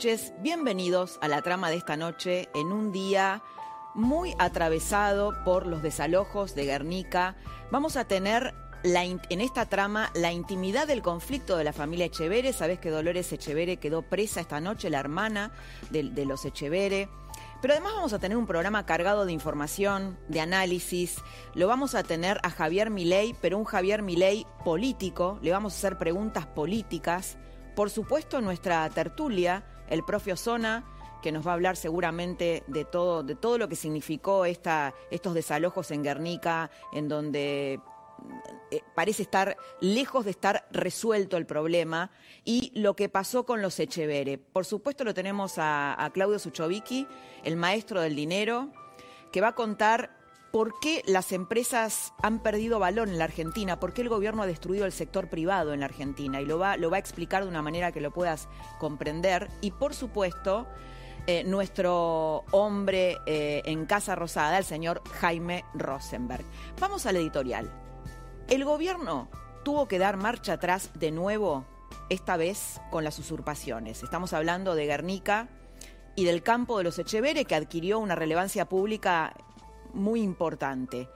Noches. Bienvenidos a la trama de esta noche en un día muy atravesado por los desalojos de Guernica. Vamos a tener en esta trama la intimidad del conflicto de la familia Echevere. Sabes que Dolores Echevere quedó presa esta noche, la hermana de, de los Echevere. Pero además vamos a tener un programa cargado de información, de análisis. Lo vamos a tener a Javier Milei, pero un Javier Milei político. Le vamos a hacer preguntas políticas. Por supuesto, nuestra tertulia, el propio Zona, que nos va a hablar seguramente de todo, de todo lo que significó esta, estos desalojos en Guernica, en donde eh, parece estar lejos de estar resuelto el problema y lo que pasó con los Echevere. Por supuesto lo tenemos a, a Claudio Suchovicki, el maestro del dinero, que va a contar por qué las empresas han perdido valor en la Argentina, por qué el gobierno ha destruido el sector privado en la Argentina y lo va, lo va a explicar de una manera que lo puedas comprender. Y por supuesto, eh, nuestro hombre eh, en Casa Rosada, el señor Jaime Rosenberg. Vamos al editorial. El gobierno tuvo que dar marcha atrás de nuevo, esta vez con las usurpaciones. Estamos hablando de Guernica y del campo de los Echevere, que adquirió una relevancia pública muy importante.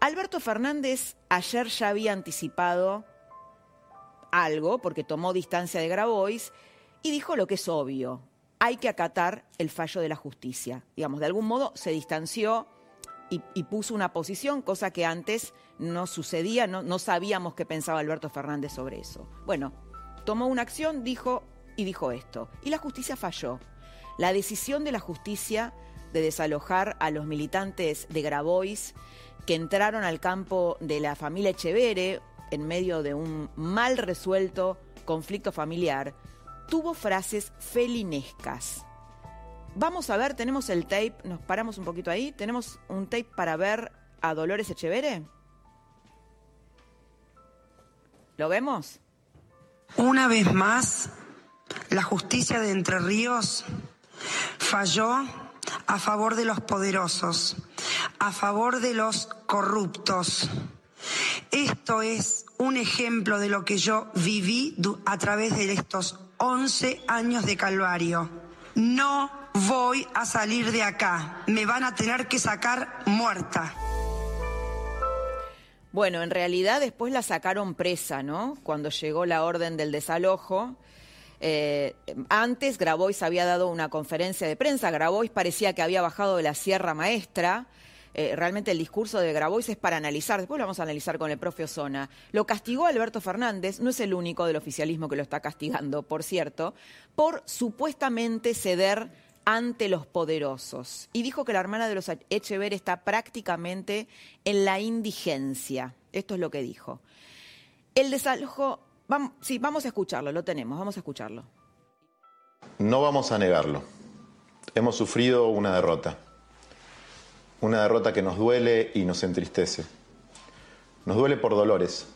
Alberto Fernández ayer ya había anticipado algo, porque tomó distancia de Grabois, y dijo lo que es obvio, hay que acatar el fallo de la justicia. Digamos, de algún modo se distanció y, puso una posición, cosa que antes no sucedía, no, no sabíamos qué pensaba Alberto Fernández sobre eso. Bueno, tomó una acción, dijo y dijo esto, y la justicia falló. La decisión de la justicia de desalojar a los militantes de Grabois que entraron al campo de la familia Echevere en medio de un mal resuelto conflicto familiar, tuvo frases felinescas. Vamos a ver, tenemos el tape, nos paramos un poquito ahí, tenemos un tape para ver a Dolores Echevere. ¿Lo vemos? Una vez más, la justicia de Entre Ríos falló a favor de los poderosos, a favor de los corruptos. Esto es un ejemplo de lo que yo viví a través de estos 11 años de calvario. No voy a salir de acá. Me van a tener que sacar muerta. Bueno, en realidad después la sacaron presa, ¿no? Cuando llegó la orden del desalojo. Eh, antes Grabois había dado una conferencia de prensa, Grabois parecía que había bajado de la Sierra Maestra. Eh, realmente el discurso de Grabois es para analizar, después lo vamos a analizar con el propio Zona. Lo castigó Alberto Fernández, no es el único del oficialismo que lo está castigando, por cierto, por supuestamente ceder ante los poderosos. Y dijo que la hermana de los Echever está prácticamente en la indigencia. Esto es lo que dijo. El desalojo Sí, vamos a escucharlo, lo tenemos, vamos a escucharlo. No vamos a negarlo. Hemos sufrido una derrota. Una derrota que nos duele y nos entristece. Nos duele por Dolores,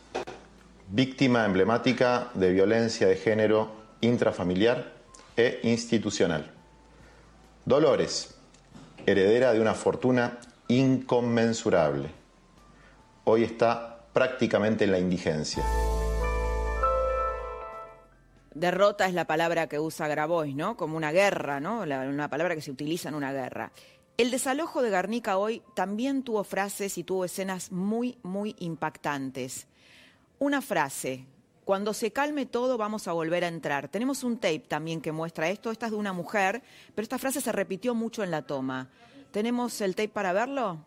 víctima emblemática de violencia de género intrafamiliar e institucional. Dolores, heredera de una fortuna inconmensurable. Hoy está prácticamente en la indigencia. Derrota es la palabra que usa Grabois, ¿no? Como una guerra, ¿no? una palabra que se utiliza en una guerra. El desalojo de Garnica hoy también tuvo frases y tuvo escenas muy, muy impactantes. Una frase, cuando se calme todo vamos a volver a entrar. Tenemos un tape también que muestra esto, esta es de una mujer, pero esta frase se repitió mucho en la toma. ¿Tenemos el tape para verlo?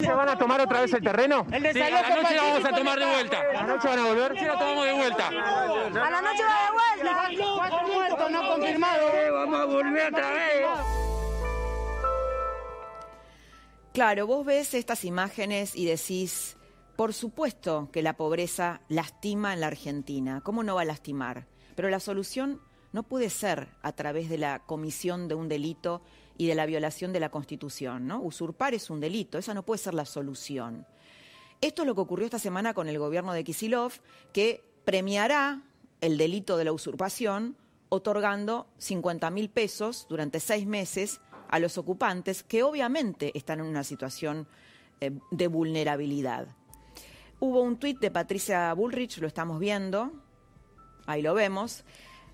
¿Se van a tomar otra vez el terreno? El sí, a la noche la vamos a tomar de vuelta. ¿A la noche van a volver? Sí, la tomamos de vuelta. A la noche va de vuelta. Cuatro muertos no confirmados. Vamos a volver otra vez. Claro, vos ves estas imágenes y decís, por supuesto que la pobreza lastima en la Argentina. ¿Cómo no va a lastimar? Pero la solución no puede ser a través de la comisión de un delito y de la violación de la Constitución. ¿no? Usurpar es un delito, esa no puede ser la solución. Esto es lo que ocurrió esta semana con el gobierno de Kisilov, que premiará el delito de la usurpación otorgando 50 mil pesos durante seis meses a los ocupantes que obviamente están en una situación eh, de vulnerabilidad. Hubo un tuit de Patricia Bullrich, lo estamos viendo, ahí lo vemos.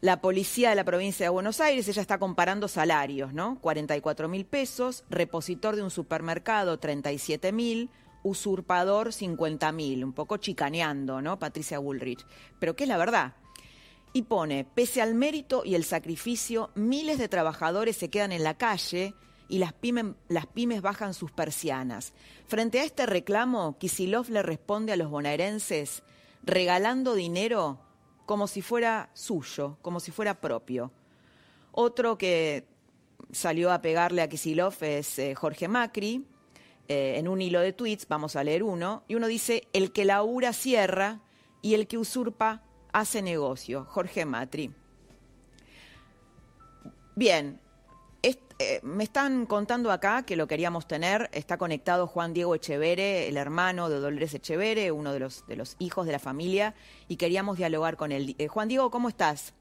La policía de la provincia de Buenos Aires, ella está comparando salarios, ¿no? 44 mil pesos, repositor de un supermercado 37 mil, usurpador 50 mil, un poco chicaneando, ¿no? Patricia Bullrich. Pero ¿qué es la verdad? y pone, pese al mérito y el sacrificio, miles de trabajadores se quedan en la calle y las, las pymes bajan sus persianas. Frente a este reclamo, Kisilov le responde a los bonaerenses regalando dinero como si fuera suyo, como si fuera propio. Otro que salió a pegarle a Kisilov es eh, Jorge Macri. Eh, en un hilo de tweets, vamos a leer uno, y uno dice, el que labura cierra y el que usurpa hace negocio, Jorge Matri. Bien, eh, me están contando acá que lo queríamos tener, está conectado Juan Diego Echevere, el hermano de Dolores Echevere, uno de los, de los hijos de la familia, y queríamos dialogar con él. Eh, Juan Diego, ¿cómo estás?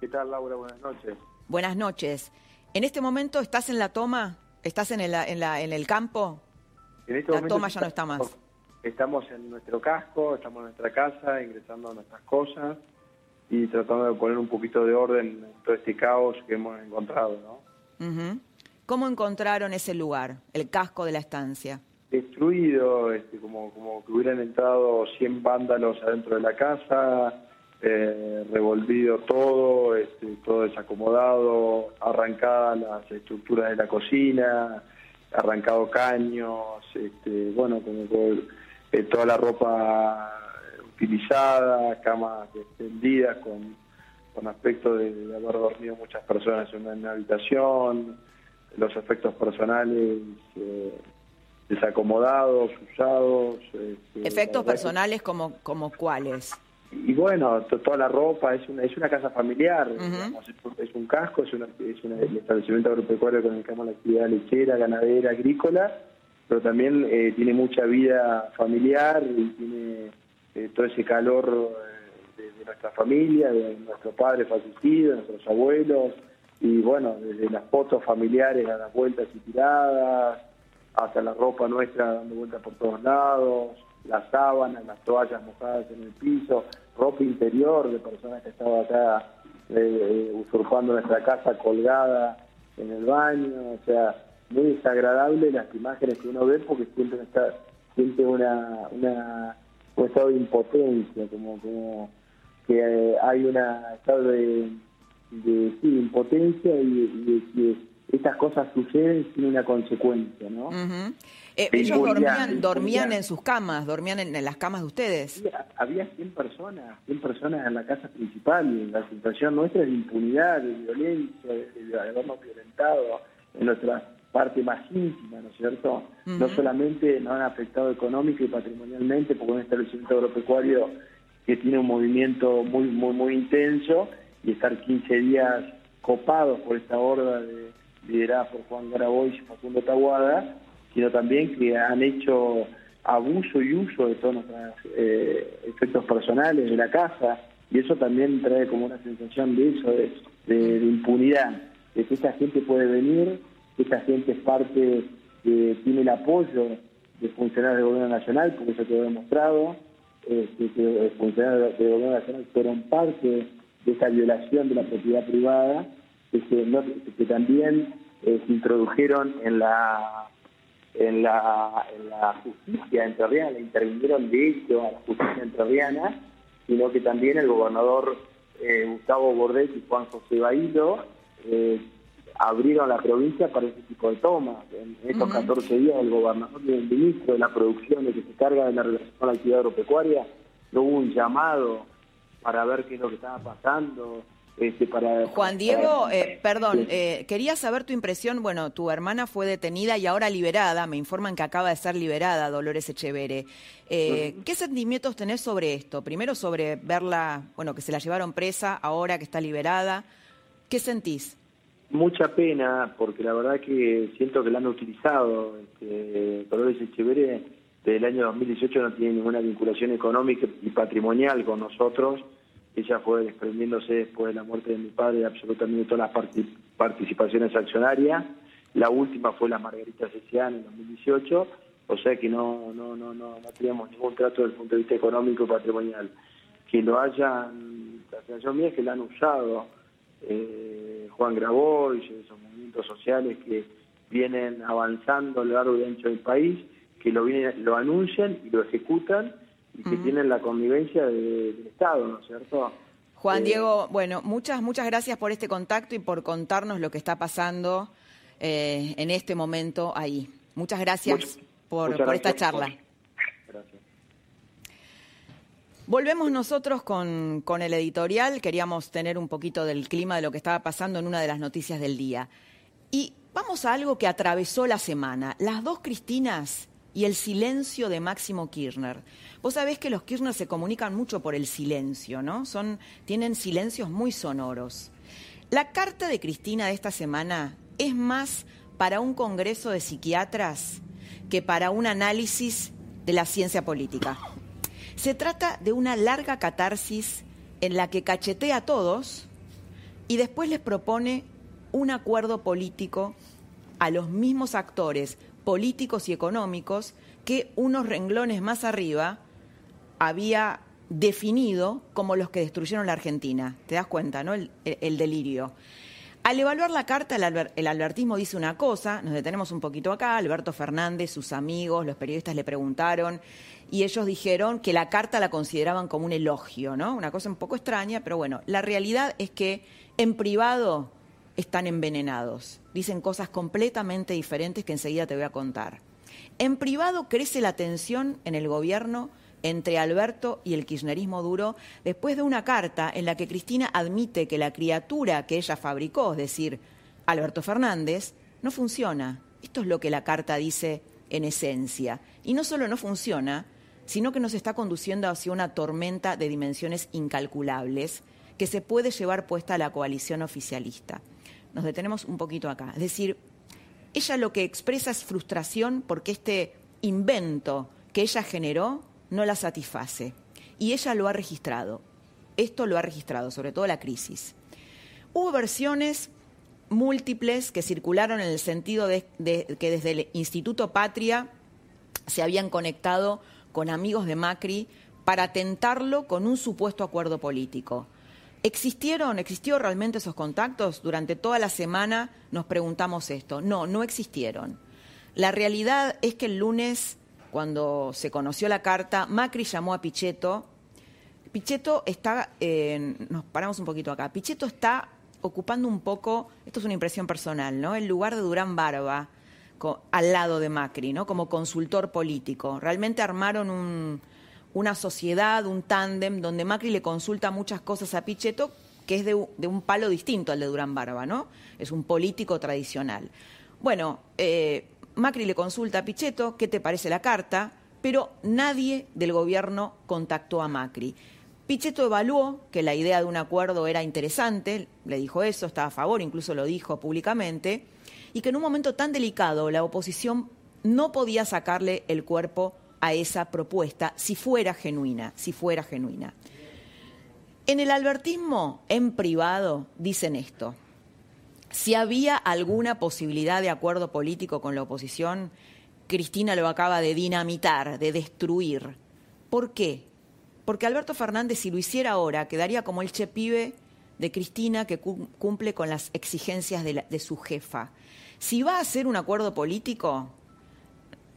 ¿Qué tal, Laura? Buenas noches. Buenas noches. ¿En este momento estás en la toma? ¿Estás en el, en la, en el campo? En este la toma ya no está más estamos en nuestro casco, estamos en nuestra casa, ingresando a nuestras cosas y tratando de poner un poquito de orden en todo este caos que hemos encontrado, ¿no? ¿Cómo encontraron ese lugar, el casco de la estancia? Destruido, este, como, como que hubieran entrado 100 vándalos adentro de la casa, eh, revolvido todo, este, todo desacomodado, arrancadas las estructuras de la cocina, arrancado caños, este, bueno, como eh, toda la ropa utilizada, camas extendidas con, con aspecto de, haber dormido muchas personas en una, habitación, los efectos personales eh, desacomodados, usados. Este, ¿Efectos personales como, como cuáles? Y bueno, toda la ropa, es una, es una casa familiar, es, un casco, es, una, es un establecimiento agropecuario con el que la actividad lechera, ganadera, agrícola, pero también eh, tiene mucha vida familiar y tiene eh, todo ese calor eh, de, nuestra familia, de nuestro padre fallecido, de nuestros abuelos, y bueno, desde las fotos familiares a las vueltas y tiradas, hasta la ropa nuestra dando vueltas por todos lados, las sábanas, las toallas mojadas en el piso, ropa interior de personas que estaban acá usurpando nuestra casa colgada en el baño, o sea, muy desagradable las imágenes que uno ve porque siente, está, siente una, una, un estado de impotencia, como que hay una estado de, de, impotencia y, de que estas cosas suceden sin una consecuencia, ¿no? Eh, ellos dormían, dormían en sus camas, dormían en, las camas de ustedes. Había, 100 personas, 100 personas en la casa principal y la situación nuestra es de impunidad, de violencia, de, habernos violentado en nuestras parte más íntima, ¿no es cierto? No solamente nos han afectado económico y patrimonialmente, porque un establecimiento agropecuario que tiene un movimiento muy, muy, muy intenso y estar 15 días copados por esta horda de, liderada por Juan Grabois y Facundo Taguada, sino también que han hecho abuso y uso de todos nuestros eh, efectos personales de la casa, y eso también trae como una sensación de eso, de impunidad, de que esta gente puede venir esta gente es parte, que tiene el apoyo de funcionarios del gobierno nacional, porque eso quedó demostrado, este, que funcionarios gobierno nacional fueron parte de esa violación de la propiedad privada, que, también eh, se introdujeron en la en la, en la justicia entrerriana, intervinieron de hecho a la justicia entrerriana, sino que también el gobernador eh, Gustavo Bordet y Juan José Bailo eh, abrieron la provincia para ese tipo de tomas. En estos 14 días el gobernador y el ministro de la producción de que se carga de la relación con la actividad agropecuaria, no hubo un llamado para ver qué es lo que estaba pasando, Este, para, Juan Diego, eh, perdón, eh, quería saber tu impresión. Bueno, tu hermana fue detenida y ahora liberada. Me informan que acaba de ser liberada, Dolores Echevere. Eh, ¿Qué sentimientos tenés sobre esto? Primero sobre verla, bueno, que se la llevaron presa, ahora que está liberada. ¿Qué sentís? Mucha pena, porque la verdad que siento que la han utilizado. Este, Dolores Echevere, desde el año 2018 no tiene ninguna vinculación económica y patrimonial con nosotros ella fue desprendiéndose después de la muerte de mi padre de absolutamente todas las participaciones accionarias. La última fue la Margarita Cecian en 2018, o sea que no, no, no, no, no teníamos ningún trato desde el punto de vista económico y patrimonial. Que lo hayan, la sensación mía es que la han usado eh, Juan Grabois, esos movimientos sociales que vienen avanzando a lo largo y ancho del país, que lo, vienen, lo anuncian y lo ejecutan y que tienen la convivencia del Estado, ¿no es cierto? Juan eh, Diego, bueno, muchas, muchas gracias por este contacto y por contarnos lo que está pasando eh, en este momento ahí. Muchas gracias por, esta charla. Gracias. Volvemos nosotros con, el editorial. Queríamos tener un poquito del clima de lo que estaba pasando en una de las noticias del día. Y vamos a algo que atravesó la semana. Las dos Cristinas y el silencio de Máximo Kirchner. Vos sabés que los Kirchner se comunican mucho por el silencio, ¿no? Son, tienen silencios muy sonoros. La carta de Cristina de esta semana es más para un congreso de psiquiatras que para un análisis de la ciencia política. Se trata de una larga catarsis en la que cachetea a todos y después les propone un acuerdo político a los mismos actores políticos y económicos que unos renglones más arriba había definido como los que destruyeron la Argentina. ¿Te das cuenta, no? El, delirio. Al evaluar la carta, el, albertismo dice una cosa, nos detenemos un poquito acá, Alberto Fernández, sus amigos, los periodistas le preguntaron y ellos dijeron que la carta la consideraban como un elogio, ¿no? Una cosa un poco extraña, pero bueno, la realidad es que en privado están envenenados. Dicen cosas completamente diferentes que enseguida te voy a contar. En privado crece la tensión en el gobierno entre Alberto y el kirchnerismo duro después de una carta en la que Cristina admite que la criatura que ella fabricó, es decir, Alberto Fernández, no funciona. Esto es lo que la carta dice en esencia. Y no solo no funciona, sino que nos está conduciendo hacia una tormenta de dimensiones incalculables que se puede llevar puesta a la coalición oficialista nos detenemos un poquito acá. Es decir, ella lo que expresa es frustración porque este invento que ella generó no la satisface. Y ella lo ha registrado. Esto lo ha registrado, sobre todo la crisis. Hubo versiones múltiples que circularon en el sentido de, que desde el Instituto Patria se habían conectado con amigos de Macri para tentarlo con un supuesto acuerdo político. ¿Existieron, existió realmente esos contactos? Durante toda la semana nos preguntamos esto. No, no existieron. La realidad es que el lunes, cuando se conoció la carta, Macri llamó a Pichetto. Pichetto está, nos paramos un poquito acá, Pichetto está ocupando un poco, esto es una impresión personal, ¿no? El lugar de Durán Barba al lado de Macri, ¿no? Como consultor político. Realmente armaron un, una sociedad, un tándem, donde Macri le consulta muchas cosas a Pichetto, que es de, un palo distinto al de Durán Barba, ¿no? Es un político tradicional. Bueno, eh, Macri le consulta a Pichetto, ¿qué te parece la carta? Pero nadie del gobierno contactó a Macri. Pichetto evaluó que la idea de un acuerdo era interesante, le dijo eso, estaba a favor, incluso lo dijo públicamente, y que en un momento tan delicado la oposición no podía sacarle el cuerpo a esa propuesta si fuera genuina, si fuera genuina. En el albertismo, en privado, dicen esto. Si había alguna posibilidad de acuerdo político con la oposición, Cristina lo acaba de dinamitar, de destruir. ¿Por qué? Porque Alberto Fernández, si lo hiciera ahora, quedaría como el chepibe de Cristina que cumple con las exigencias de, su jefa. Si va a hacer un acuerdo político,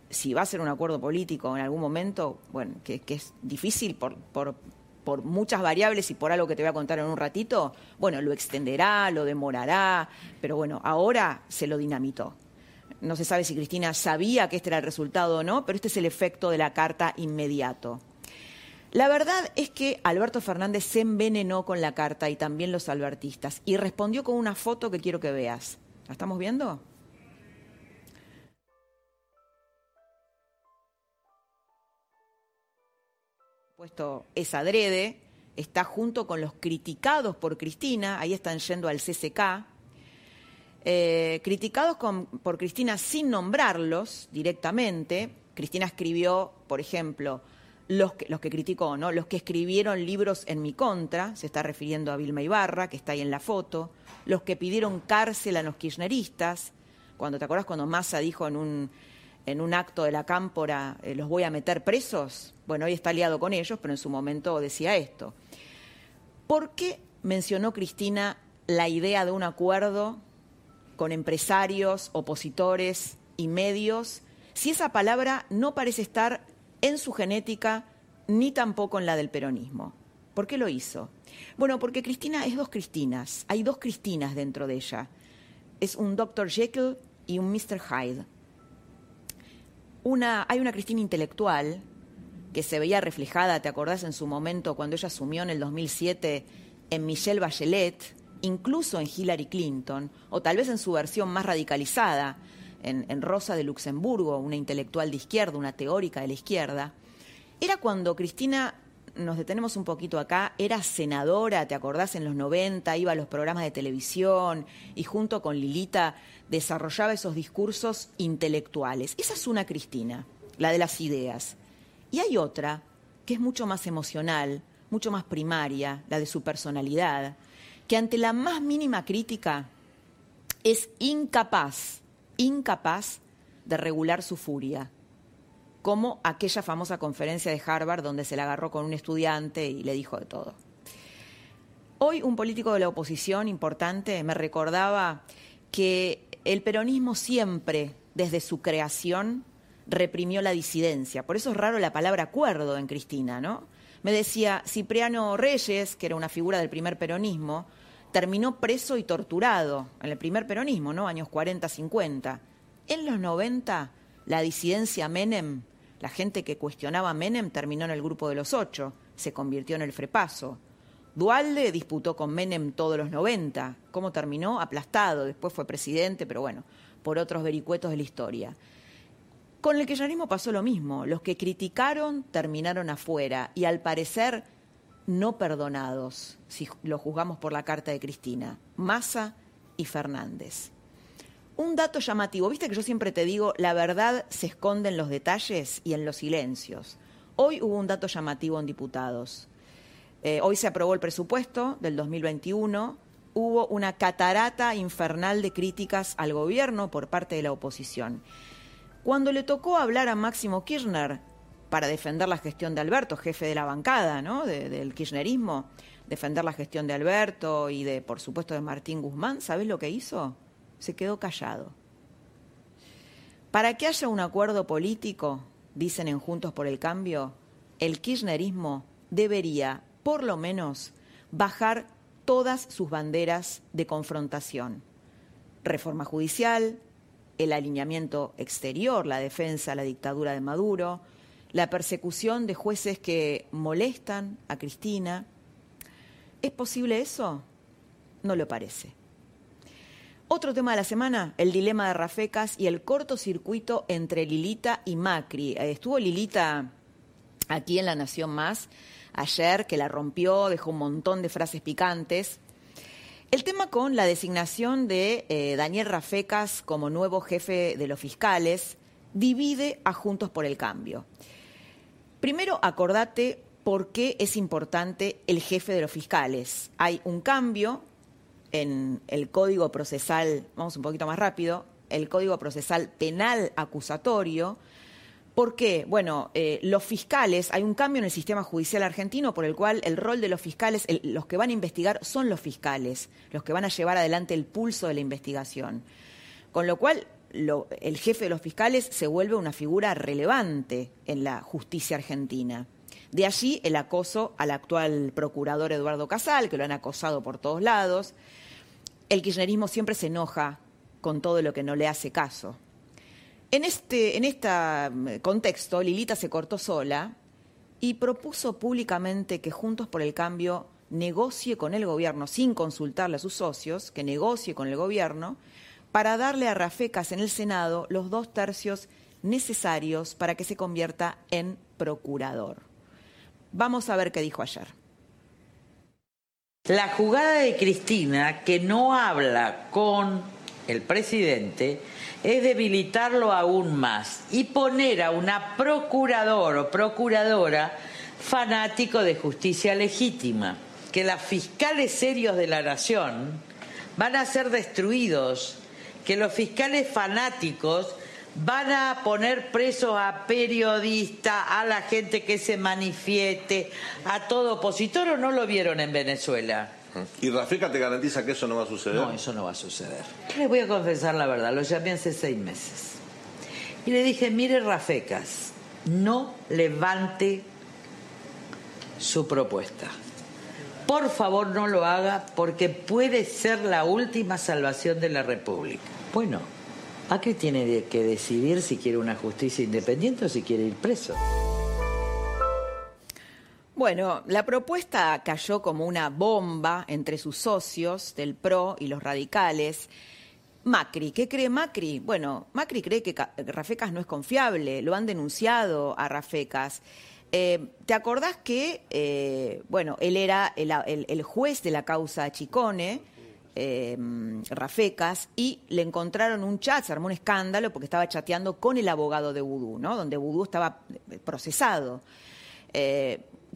si va a ser un acuerdo político en algún momento, bueno, que, es difícil por, por, por, muchas variables y por algo que te voy a contar en un ratito, bueno, lo extenderá, lo demorará, pero bueno, ahora se lo dinamitó. No se sabe si Cristina sabía que este era el resultado o no, pero este es el efecto de la carta inmediato. La verdad es que Alberto Fernández se envenenó con la carta y también los albertistas y respondió con una foto que quiero que veas. ¿La estamos viendo? Puesto es adrede, está junto con los criticados por Cristina, ahí están yendo al CCK, eh, criticados por Cristina sin nombrarlos directamente. Cristina escribió, por ejemplo, los que, los que criticó, ¿no? Los que escribieron libros en mi contra, se está refiriendo a Vilma Ibarra, que está ahí en la foto, los que pidieron cárcel a los kirchneristas, cuando te acuerdas cuando Massa dijo en un, en un acto de la cámpora, eh, los voy a meter presos, bueno, hoy está aliado con ellos, pero en su momento decía esto. ¿Por qué mencionó Cristina la idea de un acuerdo con empresarios, opositores y medios, si esa palabra no parece estar en su genética ni tampoco en la del peronismo. ¿Por qué lo hizo? Bueno, porque Cristina es dos Cristinas, hay dos Cristinas dentro de ella. Es un Dr. Jekyll y un Mr. Hyde. Hay una Cristina intelectual que se veía reflejada, ¿te acordás en su momento cuando ella asumió en el 2007 en Michelle Bachelet, incluso en Hillary Clinton, o tal vez en su versión más radicalizada, en, Rosa de Luxemburgo, una intelectual de izquierda, una teórica de la izquierda, era cuando Cristina, nos detenemos un poquito acá, era senadora, ¿te acordás? En los 90, iba a los programas de televisión y junto con Lilita desarrollaba esos discursos intelectuales. Esa es una Cristina, la de las ideas. Y hay otra que es mucho más emocional, mucho más primaria, la de su personalidad, que ante la más mínima crítica es incapaz incapaz de regular su furia, como aquella famosa conferencia de Harvard donde se la agarró con un estudiante y le dijo de todo. Hoy un político de la oposición importante me recordaba que el peronismo siempre, desde su creación, reprimió la disidencia. Por eso es raro la palabra acuerdo en Cristina, ¿no? Me decía Cipriano Reyes, que era una figura del primer peronismo, terminó preso y torturado en el primer peronismo, ¿no? Años 40, 50. En los 90, la disidencia Menem, la gente que cuestionaba a Menem, terminó en el grupo de los ocho, se convirtió en el frepaso. Dualde disputó con Menem todos los 90. ¿Cómo terminó? Aplastado. Después fue presidente, pero bueno, por otros vericuetos de la historia. Con el kirchnerismo pasó lo mismo. Los que criticaron terminaron afuera y al parecer no perdonados, si lo juzgamos por la carta de Cristina, Massa y Fernández. Un dato llamativo, viste que yo siempre te digo, la verdad se esconde en los detalles y en los silencios. Hoy hubo un dato llamativo en diputados. Eh, hoy se aprobó el presupuesto del 2021, hubo una catarata infernal de críticas al gobierno por parte de la oposición. Cuando le tocó hablar a Máximo Kirchner para defender la gestión de Alberto, jefe de la bancada, ¿no? del kirchnerismo, defender la gestión de Alberto y de, por supuesto, de Martín Guzmán, ¿sabes lo que hizo? Se quedó callado. Para que haya un acuerdo político, dicen en Juntos por el Cambio, el kirchnerismo debería, por lo menos, bajar todas sus banderas de confrontación. Reforma judicial, el alineamiento exterior, la defensa a la dictadura de Maduro, la persecución de jueces que molestan a Cristina. ¿Es posible eso? No lo parece. Otro tema de la semana, el dilema de Rafecas y el cortocircuito entre Lilita y Macri. Eh, estuvo Lilita aquí en La Nación Más ayer, que la rompió, dejó un montón de frases picantes. El tema con la designación de eh, Daniel Rafecas como nuevo jefe de los fiscales divide a Juntos por el Cambio. Primero, acordate por qué es importante el jefe de los fiscales. Hay un cambio en el Código Procesal, vamos un poquito más rápido, el Código Procesal Penal Acusatorio. ¿Por qué? Bueno, eh, los fiscales, hay un cambio en el sistema judicial argentino por el cual el rol de los fiscales, los que van a investigar son los fiscales, los que van a llevar adelante el pulso de la investigación. Con lo cual, el jefe de los fiscales se vuelve una figura relevante en la justicia argentina. De allí el acoso al actual procurador Eduardo Casal, que lo han acosado por todos lados. El kirchnerismo siempre se enoja con todo lo que no le hace caso. En este, en este contexto, Lilita se cortó sola y propuso públicamente que Juntos por el Cambio negocie con el gobierno sin consultarle a sus socios, que negocie con el gobierno, para darle a Rafecas en el Senado los dos tercios necesarios para que se convierta en procurador. Vamos a ver qué dijo ayer. La jugada de Cristina, que no habla con el presidente, es debilitarlo aún más y poner a una procurador o procuradora fanático de justicia legítima, que los fiscales serios de la nación van a ser destruidos, que los fiscales fanáticos van a poner presos a periodistas, a la gente que se manifieste, a todo opositor o no lo vieron en Venezuela. ¿Y Rafeca te garantiza que eso no va a suceder? No, eso no va a suceder. Les voy a confesar la verdad, lo llamé hace seis meses. Y le dije, mire Rafecas, no levante su propuesta. Por favor no lo haga porque puede ser la última salvación de la República. Bueno, Macri tiene que decidir si quiere una justicia independiente o si quiere ir preso. Bueno, la propuesta cayó como una bomba entre sus socios del PRO y los radicales. Macri, ¿qué cree Macri? Bueno, Macri cree que Rafecas no es confiable, lo han denunciado a Rafecas. Eh, ¿Te acordás que, eh, bueno, él era el, juez de la causa Chicone, eh, Rafecas, y le encontraron un chat, se armó un escándalo porque estaba chateando con el abogado de Vudú, ¿no? Donde Vudú estaba procesado.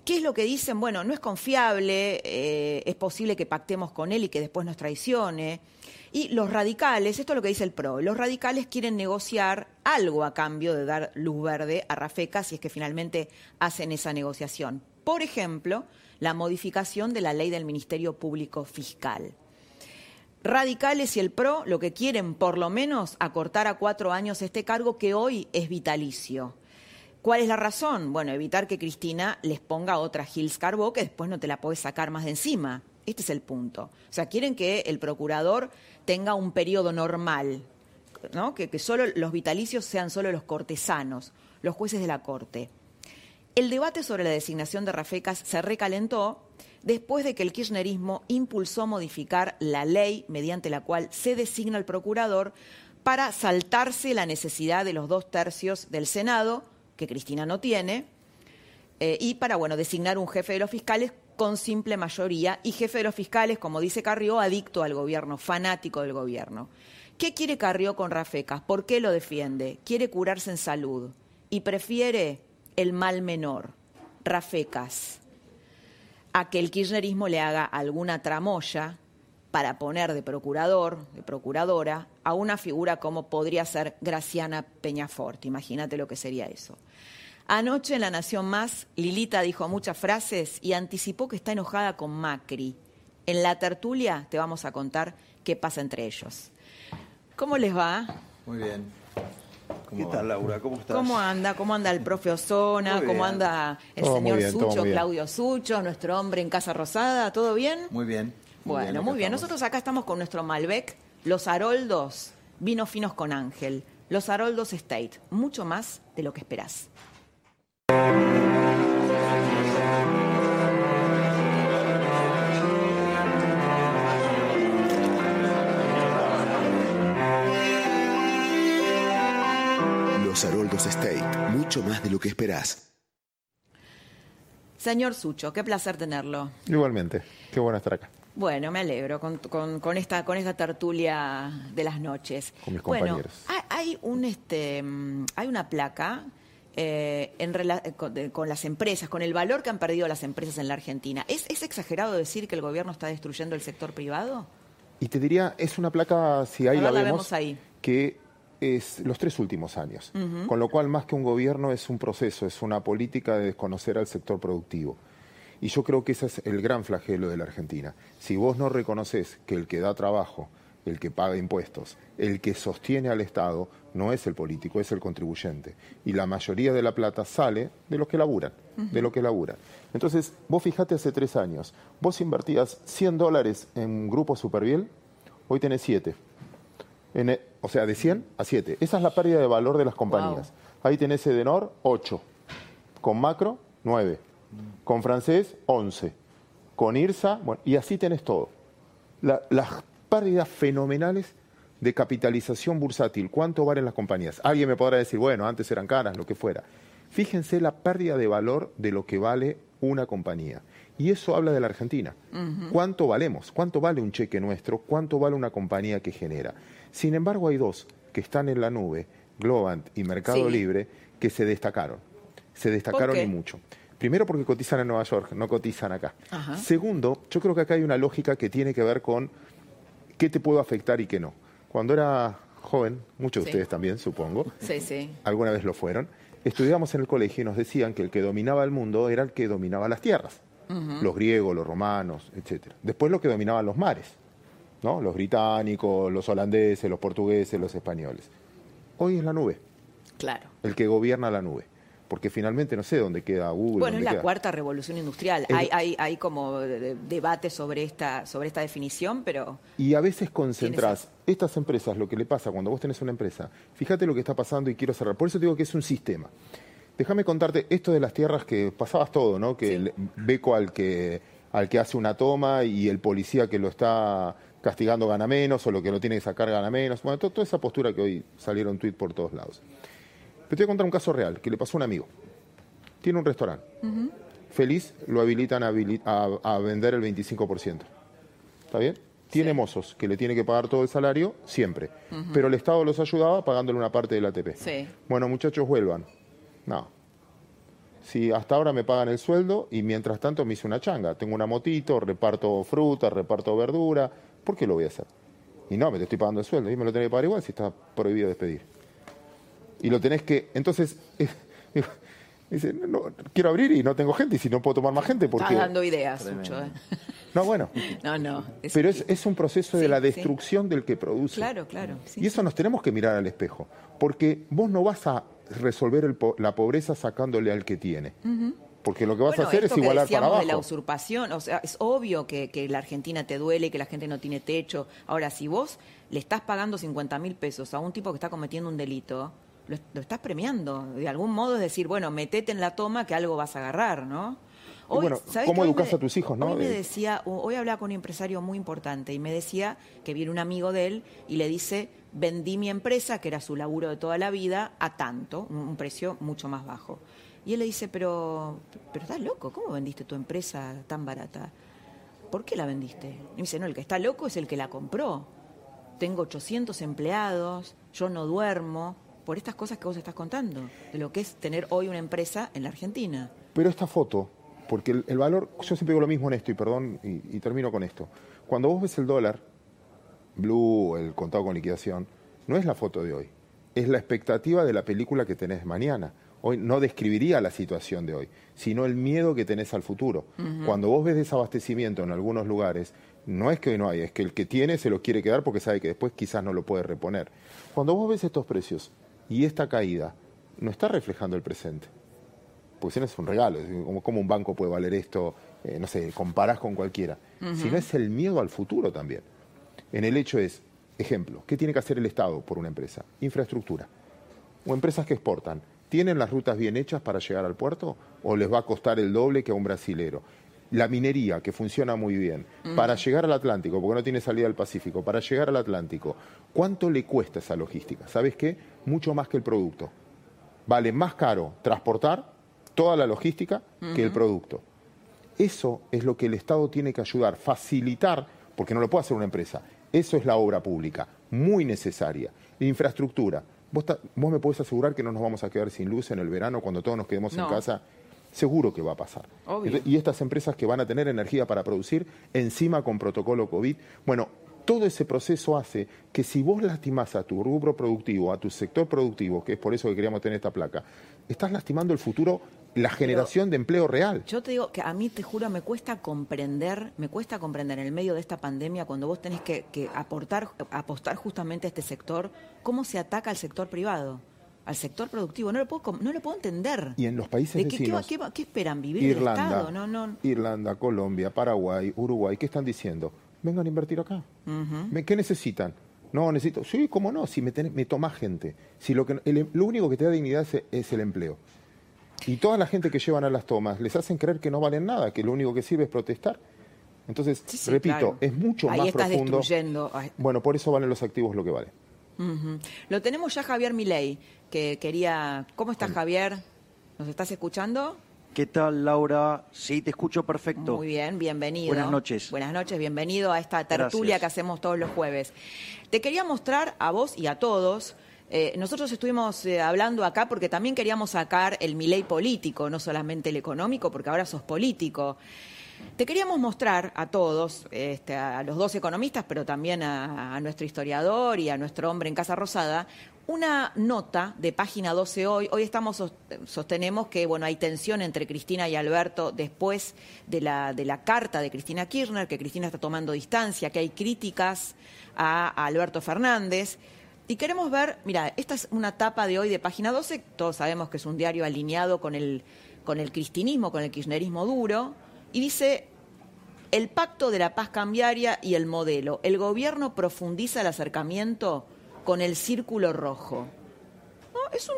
¿Qué es lo que dicen? Bueno, no es confiable, eh, es posible que pactemos con él y que después nos traicione. Y los radicales, esto es lo que dice el PRO, los radicales quieren negociar algo a cambio de dar luz verde a Rafeca si es que finalmente hacen esa negociación. Por ejemplo, la modificación de la ley del Ministerio Público Fiscal. Radicales y el PRO lo que quieren, por lo menos, acortar a cuatro años este cargo que hoy es vitalicio. ¿Cuál es la razón? Bueno, evitar que Cristina les ponga otra Gils Carbó que después no te la puedes sacar más de encima. Este es el punto. O sea, quieren que el procurador tenga un periodo normal, ¿no? que, que solo los vitalicios sean solo los cortesanos, los jueces de la Corte. El debate sobre la designación de Rafecas se recalentó después de que el kirchnerismo impulsó modificar la ley mediante la cual se designa al procurador para saltarse la necesidad de los dos tercios del Senado que Cristina no tiene, eh, y para bueno, designar un jefe de los fiscales con simple mayoría y jefe de los fiscales, como dice Carrió, adicto al gobierno, fanático del gobierno. ¿Qué quiere Carrió con Rafecas? ¿Por qué lo defiende? Quiere curarse en salud y prefiere el mal menor, Rafecas, a que el kirchnerismo le haga alguna tramoya para poner de procurador, de procuradora, a una figura como podría ser Graciana Peñafort. Imagínate lo que sería eso. Anoche en La Nación Más, Lilita dijo muchas frases y anticipó que está enojada con Macri. En la tertulia te vamos a contar qué pasa entre ellos. ¿Cómo les va? Muy bien. ¿Qué tal, Laura? ¿Cómo estás? ¿Cómo anda? ¿Cómo anda el profe Osona? ¿Cómo anda el señor Sucho, Claudio Sucho, nuestro hombre en Casa Rosada? ¿Todo bien? Muy bien. Bueno, muy bien. Nosotros acá estamos con nuestro Malbec, los Haroldos, vinos finos con Ángel, los Haroldos State, mucho más de lo que esperás. Los Haroldos State, mucho más de lo que esperás. Señor Sucho, qué placer tenerlo. Igualmente, qué bueno estar acá. Bueno, me alegro con, con, esta, con esta tertulia de las noches. Con mis compañeros. Bueno, hay, un, este, mm, hay una placa eh, en con, las empresas, con el valor que han perdido las empresas en la Argentina. ¿Es, ¿Es exagerado decir que el gobierno está destruyendo el sector privado? Y te diría, es una placa, si ahí la, vemos, ahí. que es los tres últimos años. Con lo cual, más que un gobierno, es un proceso, es una política de desconocer al sector productivo. Y yo creo que ese es el gran flagelo de la Argentina. Si vos no reconoces que el que da trabajo, el que paga impuestos, el que sostiene al Estado, no es el político, es el contribuyente. Y la mayoría de la plata sale de los que laburan, de lo que laburan. Entonces, vos fijate hace tres años, vos invertías 100 dólares en Grupo Superviel, hoy tenés 7. E, o sea, de 100 a 7. Esa es la pérdida de valor de las compañías. Ahí tenés Edenor, 8. Con Macro, 9. Con francés, 11. Con IRSA, bueno, y así tenés todo. La- las pérdidas fenomenales de capitalización bursátil. ¿Cuánto valen las compañías? Alguien me podrá decir, bueno, antes eran caras, lo que fuera. Fíjense la pérdida de valor de lo que vale una compañía. Y eso habla de la Argentina. ¿Cuánto valemos? ¿Cuánto vale un cheque nuestro? ¿Cuánto vale una compañía que genera? Sin embargo, hay dos que están en la nube, Globant y Mercado Sí. Libre, que se destacaron. Se destacaron y mucho. Primero porque cotizan en Nueva York, no cotizan acá. Ajá. Segundo, yo creo que acá hay una lógica que tiene que ver con qué te puedo afectar y qué no. Cuando era joven, muchos de Sí. ustedes también, supongo, Sí, sí. alguna vez lo fueron, estudiábamos en el colegio y nos decían que el que dominaba el mundo era el que dominaba las tierras. Los griegos, los romanos, etcétera. Después lo que dominaban los mares, ¿no? Los británicos, los holandeses, los portugueses, los españoles. Hoy es la nube, Claro. el que gobierna la nube. Porque finalmente no sé dónde queda Google. Bueno, es la queda- cuarta revolución industrial. Es- Hay, hay, hay como de- debate sobre esta, sobre esta definición, pero Y a veces concentrás estas empresas, lo que le pasa cuando vos tenés una empresa, fíjate lo que está pasando y quiero cerrar. Por eso digo que es un sistema. Déjame contarte esto de las tierras que pasabas todo, ¿no? Que el beco al que, al que hace una toma y el policía que lo está castigando gana menos o lo que lo tiene que sacar gana menos. Bueno, to- toda esa postura que hoy salieron tweet por todos lados. Pero te voy a contar un caso real que le pasó a un amigo. Tiene un restaurante. Feliz lo habilitan a, habili- a- a vender el 25%. ¿Está bien? Tiene mozos que le tiene que pagar todo el salario siempre. Pero el Estado los ayudaba pagándole una parte del ATP. Sí. Bueno, muchachos, vuelvan. No. Si hasta ahora me pagan el sueldo y mientras tanto me hice una changa. Tengo una motito, reparto fruta, reparto verdura. ¿Por qué lo voy a hacer? Y no, me te estoy pagando el sueldo. Y me lo tenés que pagar igual si está prohibido despedir. Y lo tenés que. Entonces. digo, dice, no, no, quiero abrir y no tengo gente. Y si no puedo tomar más gente, porque. estás dando ideas, Sucho, ¿eh? No, bueno. No, no. es- Pero es, es un proceso de la sí. destrucción del que produce. Claro, claro. sí, y eso nos tenemos que mirar al espejo. Porque vos no vas a resolver el po- la pobreza sacándole al que tiene. Porque lo que vas Bueno, a hacer es esto que igualar para abajo. de la usurpación, o sea, es obvio que, que la Argentina te duele, que la gente no tiene techo. Ahora, si vos le estás pagando 50 mil pesos a un tipo que está cometiendo un delito, lo, lo estás premiando. De algún modo es decir, bueno, metete en la toma que algo vas a agarrar, ¿no? Y bueno, ¿sabés ¿cómo hoy me- a tus hijos, no? Hoy me Eh, decía, hoy hablaba con un empresario muy importante y me decía que viene un amigo de él y le dice, vendí mi empresa, que era su laburo de toda la vida, a tanto, un, un precio mucho más bajo. Y él le dice, pero, pero estás loco, ¿cómo vendiste tu empresa tan barata? ¿Por qué la vendiste? Y me dice, no, el que está loco es el que la compró. Tengo 800 empleados, yo no duermo, por estas cosas que vos estás contando, de lo que es tener hoy una empresa en la Argentina. Pero esta foto, porque el, valor, yo siempre digo lo mismo en esto y perdón, y, y termino con esto. Cuando vos ves el dólar, blue, el contado con liquidación, no es la foto de hoy, es la expectativa de la película que tenés mañana. Hoy no describiría la situación de hoy, sino el miedo que tenés al futuro. Cuando vos ves desabastecimiento en algunos lugares, no es que hoy no hay, es que el que tiene se lo quiere quedar porque sabe que después quizás no lo puede reponer. Cuando vos ves estos precios y esta caída, no está reflejando el presente porque si no es un regalo, es como, como un banco puede valer esto, eh, no sé, comparás con cualquiera, sino es el miedo al futuro también. En el hecho es, ejemplo, ¿qué tiene que hacer el Estado por una empresa? Infraestructura. O empresas que exportan, ¿tienen las rutas bien hechas para llegar al puerto o les va a costar el doble que a un brasilero? La minería, que funciona muy bien, para llegar al Atlántico, porque no tiene salida al Pacífico, para llegar al Atlántico, ¿cuánto le cuesta esa logística? ¿Sabes qué? Mucho más que el producto vale más caro transportar toda la logística que el producto. Eso es lo que el Estado tiene que ayudar, facilitar, porque no lo puede hacer una empresa. Eso es la obra pública, muy necesaria. Infraestructura. Vos, ta- vos me podés asegurar que no nos vamos a quedar sin luz en el verano cuando todos nos quedemos No. en casa. Seguro que va a pasar. Obvio. Y estas empresas que van a tener energía para producir, encima con protocolo COVID. Bueno, todo ese proceso hace que si vos lastimás a tu rubro productivo, a tu sector productivo, que es por eso que queríamos tener esta placa, estás lastimando el futuro, la generación de empleo real. Yo te digo que a mí, te juro, me cuesta comprender, me cuesta comprender en el medio de esta pandemia, cuando vos tenés que, que aportar, apostar justamente a este sector, cómo se ataca al sector privado, al sector productivo. No lo puedo, no lo puedo entender. Y en los países ¿De qué, vecinos, qué qué esperan? ¿Vivir del Irlanda, Estado? No, no. Irlanda, Colombia, Paraguay, Uruguay, ¿qué están diciendo? Vengan a invertir acá. ¿Me- ¿Qué necesitan? No, necesito. Sí, cómo no, si me, tenés- me tomás gente. Si lo, que, el- lo único que te da dignidad es, es el empleo. Y toda la gente que llevan a las tomas les hacen creer que no valen nada, que lo único que sirve es protestar. Entonces, Sí, sí, repito, claro. es mucho Ahí más estás profundo. destruyendo. Bueno, por eso valen los activos lo que valen. Lo tenemos ya Javier Milei, que quería... ¿Cómo estás, Javier? ¿Nos estás escuchando? ¿Qué tal, Laura? Sí, te escucho perfecto. Muy bien, bienvenido. Buenas noches. Buenas noches, bienvenido a esta tertulia Gracias. que hacemos todos los jueves. Te quería mostrar a vos y a todos. eh, nosotros estuvimos eh, hablando acá porque también queríamos sacar el Milei político, no solamente el económico, porque ahora sos político. Te queríamos mostrar a todos, este, a los dos economistas, pero también a, a nuestro historiador y a nuestro hombre en Casa Rosada, una nota de página 12 hoy. Hoy estamos sos- sostenemos que bueno hay tensión entre Cristina y Alberto después de la, de la carta de Cristina Kirchner, que Cristina está tomando distancia, que hay críticas a, a Alberto Fernández. Y queremos ver, mira, esta es una tapa de hoy de página 12, todos sabemos que es un diario alineado con el, con el cristinismo, con el kirchnerismo duro, y dice, el pacto de la paz cambiaria y el modelo. El gobierno profundiza el acercamiento con el círculo rojo. Es un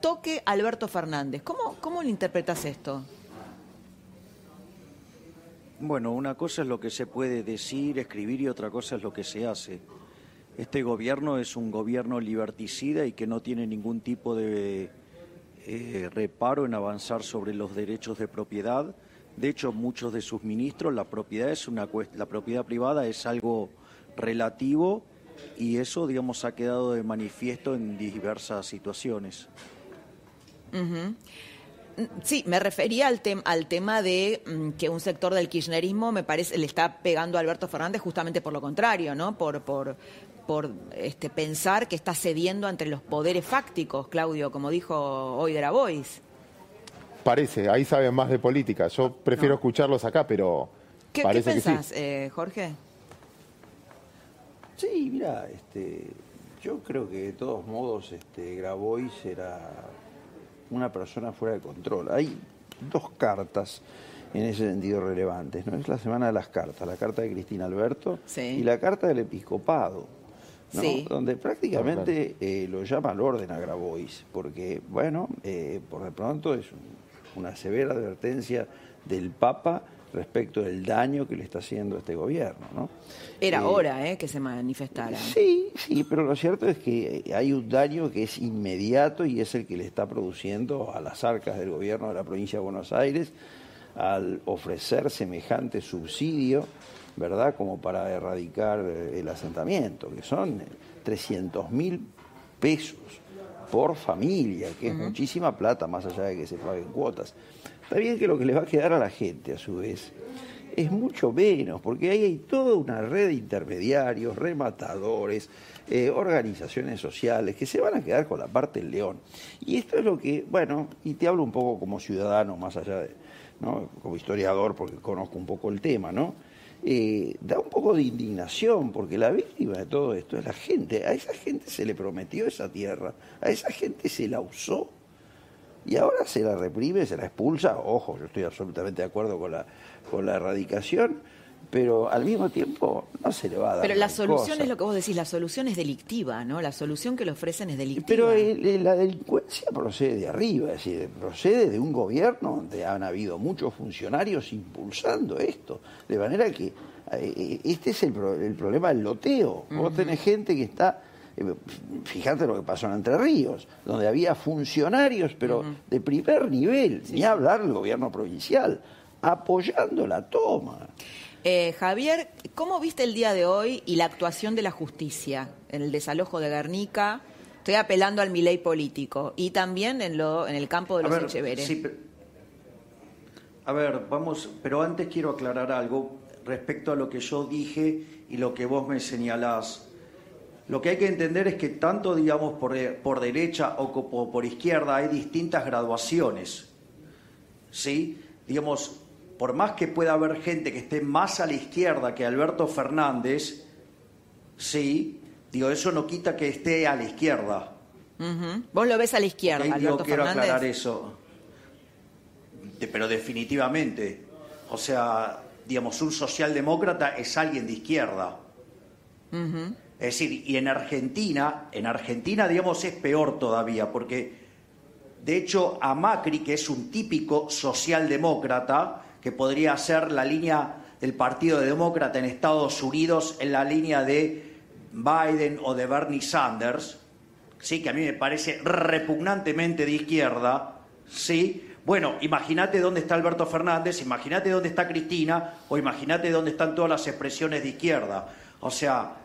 toque Alberto Fernández. ¿Cómo, cómo lo interpretas esto? Bueno, una cosa es lo que se puede decir, escribir y otra cosa es lo que se hace. Este gobierno es un gobierno liberticida y que no tiene ningún tipo de eh, reparo en avanzar sobre los derechos de propiedad. De hecho, muchos de sus ministros, la propiedad es una la propiedad privada es algo relativo y eso, digamos, ha quedado de manifiesto en diversas situaciones. Sí, me refería al, tem- al tema de mm, que un sector del kirchnerismo me parece le está pegando a Alberto Fernández justamente por lo contrario, ¿no? Por por por este pensar que está cediendo ante los poderes fácticos, Claudio, como dijo hoy Grabois. Parece, ahí saben más de política. Yo prefiero escucharlos acá, pero ¿Qué, ¿qué parece que sí. pensás, eh, Jorge? Sí, mira, este, yo creo que de todos modos este, Grabois era una persona fuera de control. Hay dos cartas en ese sentido relevantes, ¿no? Es la semana de las cartas, la carta de Cristina Alberto Sí. y la carta del episcopado, ¿no? Sí. Donde prácticamente eh, lo llama al orden a Grabois, porque, bueno, eh, por de pronto es un- una severa advertencia del Papa respecto del daño que le está haciendo este gobierno, ¿no? Era Eh, hora eh, que se manifestara. Sí, sí, pero lo cierto es que hay un daño que es inmediato y es el que le está produciendo a las arcas del gobierno de la provincia de Buenos Aires al ofrecer semejante subsidio, ¿verdad?, como para erradicar eh, el asentamiento, que son 300 mil pesos por familia, que es muchísima plata, más allá de que se paguen cuotas. Está bien que lo que le va a quedar a la gente, a su vez, es mucho menos, porque ahí hay toda una red de intermediarios, rematadores, eh, organizaciones sociales que se van a quedar con la parte del león. Y esto es lo que, bueno, y te hablo un poco como ciudadano, más allá de, ¿no? como historiador, porque conozco un poco el tema, ¿no? Eh, da un poco de indignación, porque la víctima de todo esto es la gente. A esa gente se le prometió esa tierra, a esa gente se la usó. Y ahora se la reprime, se la expulsa. Ojo, yo estoy absolutamente de acuerdo con la, con la erradicación, pero al mismo tiempo no se le va a dar. Pero la solución cosa. es lo que vos decís, la solución es delictiva, ¿no? La solución que le ofrecen es delictiva. Pero el- la delincuencia procede de arriba, es decir, procede de un gobierno donde han habido muchos funcionarios impulsando esto. De manera que eh, este es el, pro- el problema del loteo. Vos tenés gente que está. Eh, Fíjate lo que pasó en Entre Ríos, donde había funcionarios, pero de primer nivel, ni hablar del gobierno provincial, apoyando la toma. Eh, Javier, ¿cómo viste el día de hoy y la actuación de la justicia en el desalojo de Guernica? Estoy apelando al miley político y también en, lo, en el campo de A los ver, Echeveres. sí, a ver, vamos, pero antes quiero aclarar algo respecto a lo que yo dije y lo que vos me señalás. Lo que hay que entender es que tanto, digamos, por, eh, por derecha o por, izquierda hay distintas graduaciones. ¿Sí? Digamos, por más que pueda haber gente que esté más a la izquierda que Alberto Fernández, sí, digo, eso no quita que esté a la izquierda. Vos lo ves a la izquierda, digo, Alberto quiero Fernández. aclarar eso. De- pero definitivamente. O sea, digamos, un socialdemócrata es alguien de izquierda. Es decir, y en Argentina, en Argentina, digamos, es peor todavía, porque de hecho, a Macri, que es un típico socialdemócrata, que podría ser la línea del Partido Demócrata en Estados Unidos en la línea de Biden o de Bernie Sanders, sí, que a mí me parece repugnantemente de izquierda, sí. Bueno, imagínate dónde está Alberto Fernández, imagínate dónde está Cristina, o imagínate dónde están todas las expresiones de izquierda. O sea,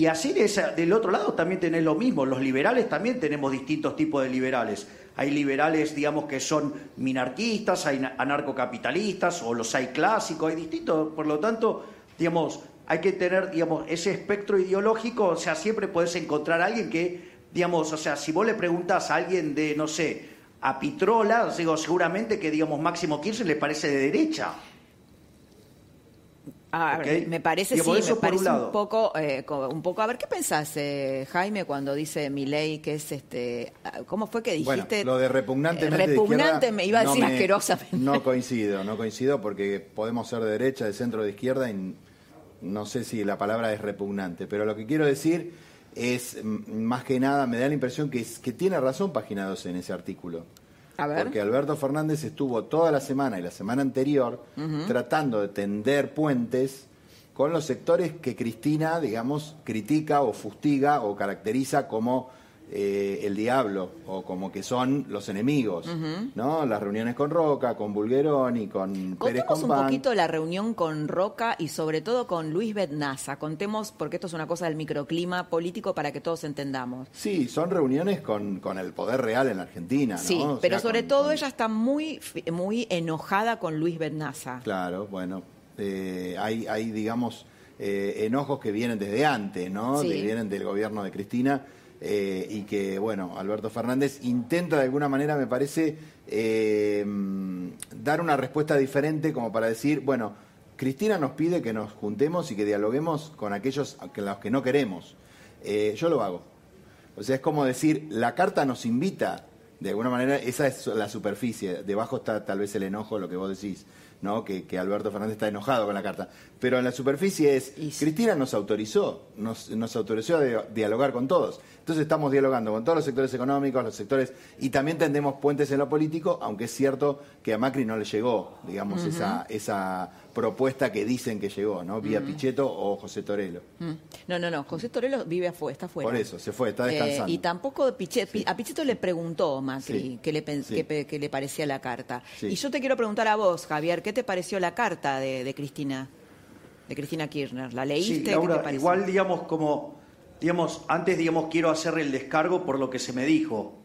y así del otro lado también tenés lo mismo. Los liberales también tenemos distintos tipos de liberales. Hay liberales, digamos, que son minarquistas, hay anarcocapitalistas, o los hay clásicos, hay distintos. Por lo tanto, digamos, hay que tener, digamos, ese espectro ideológico, o sea, siempre puedes encontrar a alguien que, digamos, o sea, si vos le preguntás a alguien de, no sé, a Pitrola, digo, seguramente que, digamos, Máximo Kirchner le parece de derecha. Ah, me parece, sí, me parece un, poco, eh, un poco, a ver, ¿qué pensás, eh, Jaime, cuando dice mi ley que es, este, ¿cómo fue que dijiste? lo de repugnantemente Repugnante, me iba a decir asquerosamente. No coincido, no coincido porque podemos ser de derecha, de centro, de izquierda y no sé si la palabra es repugnante, pero lo que quiero decir es, más que nada, me da la impresión que, que tiene razón Página 12 en ese artículo. A ver. Porque Alberto Fernández estuvo toda la semana y la semana anterior tratando de tender puentes con los sectores que Cristina, digamos, critica o fustiga o caracteriza como eh, el diablo o como que son los enemigos, ¿no? Las reuniones con Roca, con Bulgeroni, con Pérez Contemos un poquito la reunión con Roca y sobre todo con Luis Betnaza. Contemos, porque esto es una cosa del microclima político para que todos entendamos. Sí, son reuniones con, con el poder real en la Argentina, ¿no? Sí, pero sobre todo ella está muy, muy enojada con Luis Betnaza. Claro, bueno, eh, hay, hay, digamos, eh, enojos que vienen desde antes, ¿no? vienen del gobierno de Cristina eh, y que, bueno, Alberto Fernández intenta de alguna manera, me parece, eh, dar una respuesta diferente como para decir, bueno, Cristina nos pide que nos juntemos y que dialoguemos con aquellos a los que no queremos. Eh, yo lo hago. O sea, es como decir, la carta nos invita, de alguna manera, esa es la superficie, debajo está tal vez el enojo, lo que vos decís. ¿No? Que, Alberto Fernández está enojado con la carta. Pero en la superficie es, Cristina nos autorizó, nos, nos autorizó a dialogar con todos. Entonces estamos dialogando con todos los sectores económicos, los sectores, y también tendemos puentes en lo político, aunque es cierto que a Macri no le llegó, digamos, esa, esa propuesta que dicen que llegó, ¿no? Vía Pichetto o José Torello. No, no, no, José Torello vive afuera, está afuera. Por eso, se fue, está eh, descansando. y tampoco a Pichetto le preguntó Macri qué, le, le parecía la carta. Y yo te quiero preguntar a vos, Javier, ¿qué te pareció la carta de, Cristina? De Cristina Kirchner. ¿La leíste? igual, digamos, como digamos, antes, digamos, quiero hacer el descargo por lo que se me dijo.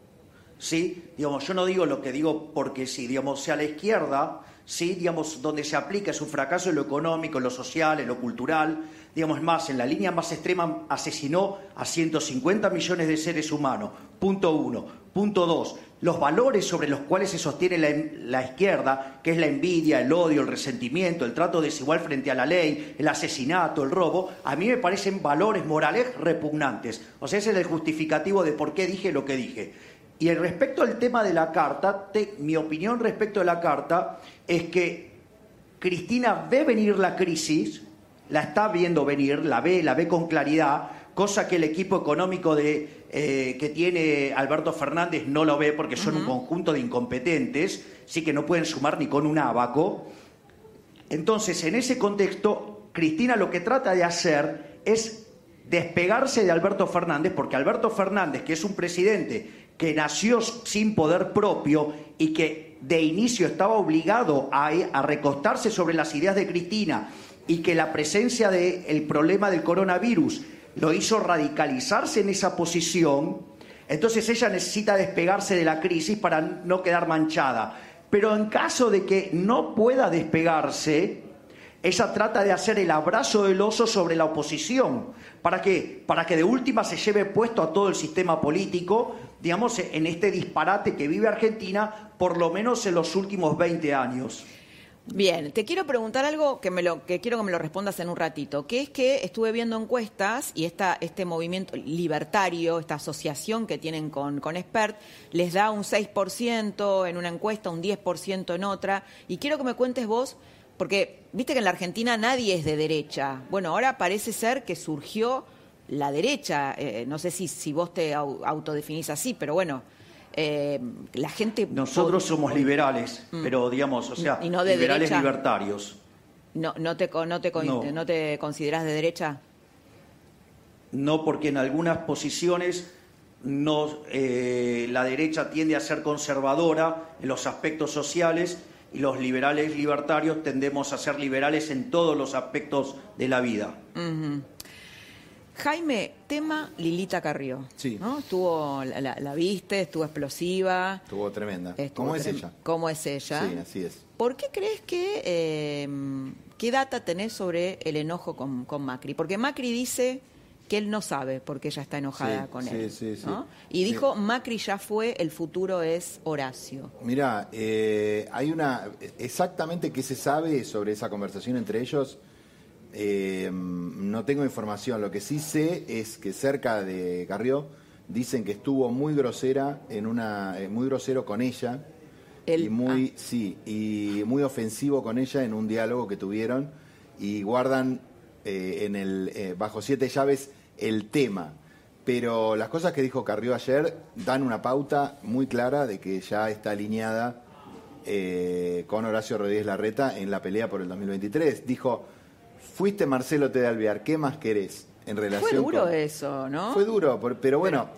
¿Sí? Digamos, yo no digo lo que digo porque sí, digamos, sea la izquierda, sí, digamos, donde se aplica es un fracaso en lo económico, en lo social, en lo cultural, digamos más, en la línea más extrema asesinó a 150 millones de seres humanos. Punto uno. Punto dos, los valores sobre los cuales se sostiene la, izquierda, que es la envidia, el odio, el resentimiento, el trato desigual frente a la ley, el asesinato, el robo, a mí me parecen valores morales repugnantes. O sea, ese es el justificativo de por qué dije lo que dije. Y respecto al tema de la carta, mi opinión respecto a la carta es que Cristina ve venir la crisis, la está viendo venir, la ve, la ve con claridad, cosa que el equipo económico de, eh, que tiene Alberto Fernández no lo ve porque son un conjunto de incompetentes, sí que no pueden sumar ni con un abaco. Entonces, en ese contexto, Cristina lo que trata de hacer es despegarse de Alberto Fernández, porque Alberto Fernández, que es un presidente que nació sin poder propio y que de inicio estaba obligado a, recostarse sobre las ideas de Cristina y que la presencia del problema del coronavirus lo hizo radicalizarse en esa posición, entonces ella necesita despegarse de la crisis para no quedar manchada. Pero en caso de que no pueda despegarse, ella trata de hacer el abrazo del oso sobre la oposición. ¿Para qué? Para que de última se lleve puesto a todo el sistema político, digamos, en este disparate que vive Argentina, por lo menos en los últimos 20 años. Bien, te quiero preguntar algo que, me lo, que quiero que me lo respondas en un ratito, que es que estuve viendo encuestas y esta, este movimiento libertario, esta asociación que tienen con, con Expert, les da un 6% en una encuesta, un 10% en otra, y quiero que me cuentes vos porque viste que en la Argentina nadie es de derecha. Bueno, ahora parece ser que surgió la derecha. Eh, no sé si, si vos te autodefinís así, pero bueno, eh, la gente... Nosotros somos liberales, Mm. pero digamos, o sea, Y no de liberales derecha. libertarios. No, no, te, no, te, No. no te consideras de derecha? No porque en algunas posiciones no, eh, la derecha tiende a ser conservadora en los aspectos sociales y los liberales libertarios tendemos a ser liberales en todos los aspectos de la vida. Jaime, tema Lilita Carrió. Sí. ¿no? Estuvo, la, la- la viste, estuvo explosiva. Estuvo tremenda. estuvo ¿Cómo es ella? ¿Cómo es ella? Sí, así es. ¿Por qué crees que, eh, qué data tenés sobre el enojo con, con Macri? Porque Macri dice que él no sabe por qué ella está enojada Sí, con sí, él. sí, sí. ¿no? Y dijo, Macri ya fue, el futuro es Horacio. Mira, eh, hay una. Exactamente qué se sabe sobre esa conversación entre ellos. Eh, no tengo información. Lo que sí sé es que cerca de Carrió dicen que estuvo muy grosera en una, eh, muy grosero con ella y muy, sí, y muy ofensivo con ella en un diálogo que tuvieron y guardan eh, en el bajo siete llaves el tema. Pero las cosas que dijo Carrió ayer dan una pauta muy clara de que ya está alineada con Horacio Rodríguez Larreta en la pelea por el 2023. Dijo, fuiste Marcelo T. de Alvear, ¿qué más querés en relación Fue duro con... eso, ¿no? Fue duro, pero bueno,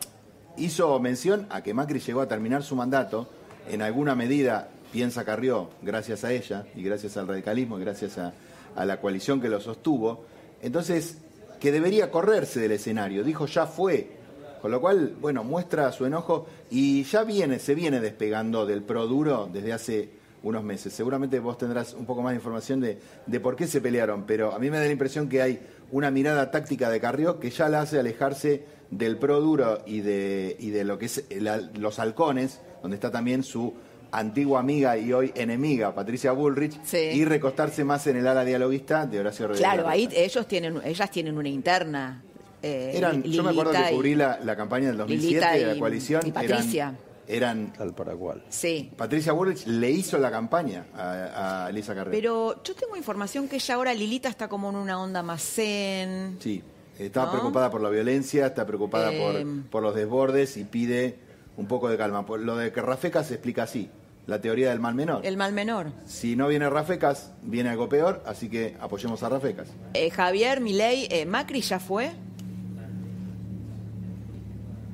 hizo mención a que Macri llegó a terminar su mandato, en alguna medida, piensa Carrió, gracias a ella, y gracias al radicalismo, y gracias a, a la coalición que lo sostuvo, entonces, que debería correrse del escenario, dijo ya fue, con lo cual, bueno, muestra su enojo y ya viene, se viene despegando del pro duro desde hace unos meses. Seguramente vos tendrás un poco más de información de, de por qué se pelearon, pero a mí me da la impresión que hay una mirada táctica de Carrió que ya la hace alejarse del pro duro y de, y de lo que es la- los halcones, donde está también su antigua amiga y hoy enemiga, Patricia Bullrich, y recostarse más en el ala dialoguista de Horacio Rodríguez. Claro, ahí ellos tienen, ellas tienen una interna. eh, Eran, yo me acuerdo que y- cubrí la, la campaña del 2007 Lilita de la coalición. y Patricia. Eran, eran Tal para cual. Sí. Patricia Bullrich le hizo la campaña a, a Elisa Carrera. Pero yo tengo información que ella ahora, Lilita, está como en una onda más zen. Sí, estaba ¿No? preocupada por la violencia, está preocupada Eh, por, por los desbordes y pide un poco de calma. Por lo de que Rafecas se explica así, la teoría del mal menor. El mal menor. Si no viene Rafecas, viene algo peor, así que apoyemos a Rafecas. Eh, Javier, Milei, eh, Macri ya fue.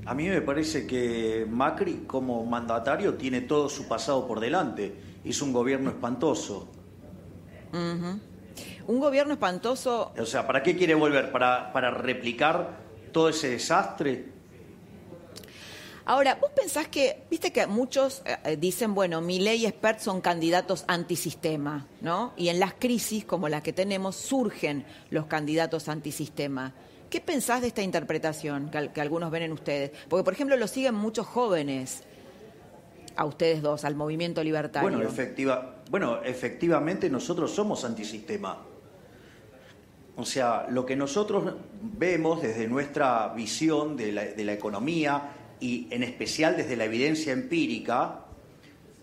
A mí me parece que Macri como mandatario tiene todo su pasado por delante. Hizo un gobierno espantoso. Un gobierno espantoso. O sea, ¿para qué quiere volver? ¿Para, para replicar todo ese desastre? Ahora, vos pensás que, viste que muchos eh, dicen, bueno, Milei y Spert son candidatos antisistema, ¿no? Y en las crisis como las que tenemos surgen los candidatos antisistema. ¿Qué pensás de esta interpretación que, al- que algunos ven en ustedes? Porque, por ejemplo, lo siguen muchos jóvenes a ustedes dos, al movimiento libertario. Bueno, efectiva, bueno, efectivamente nosotros somos antisistema. O sea, lo que nosotros vemos desde nuestra visión de la economía y en especial desde la evidencia empírica,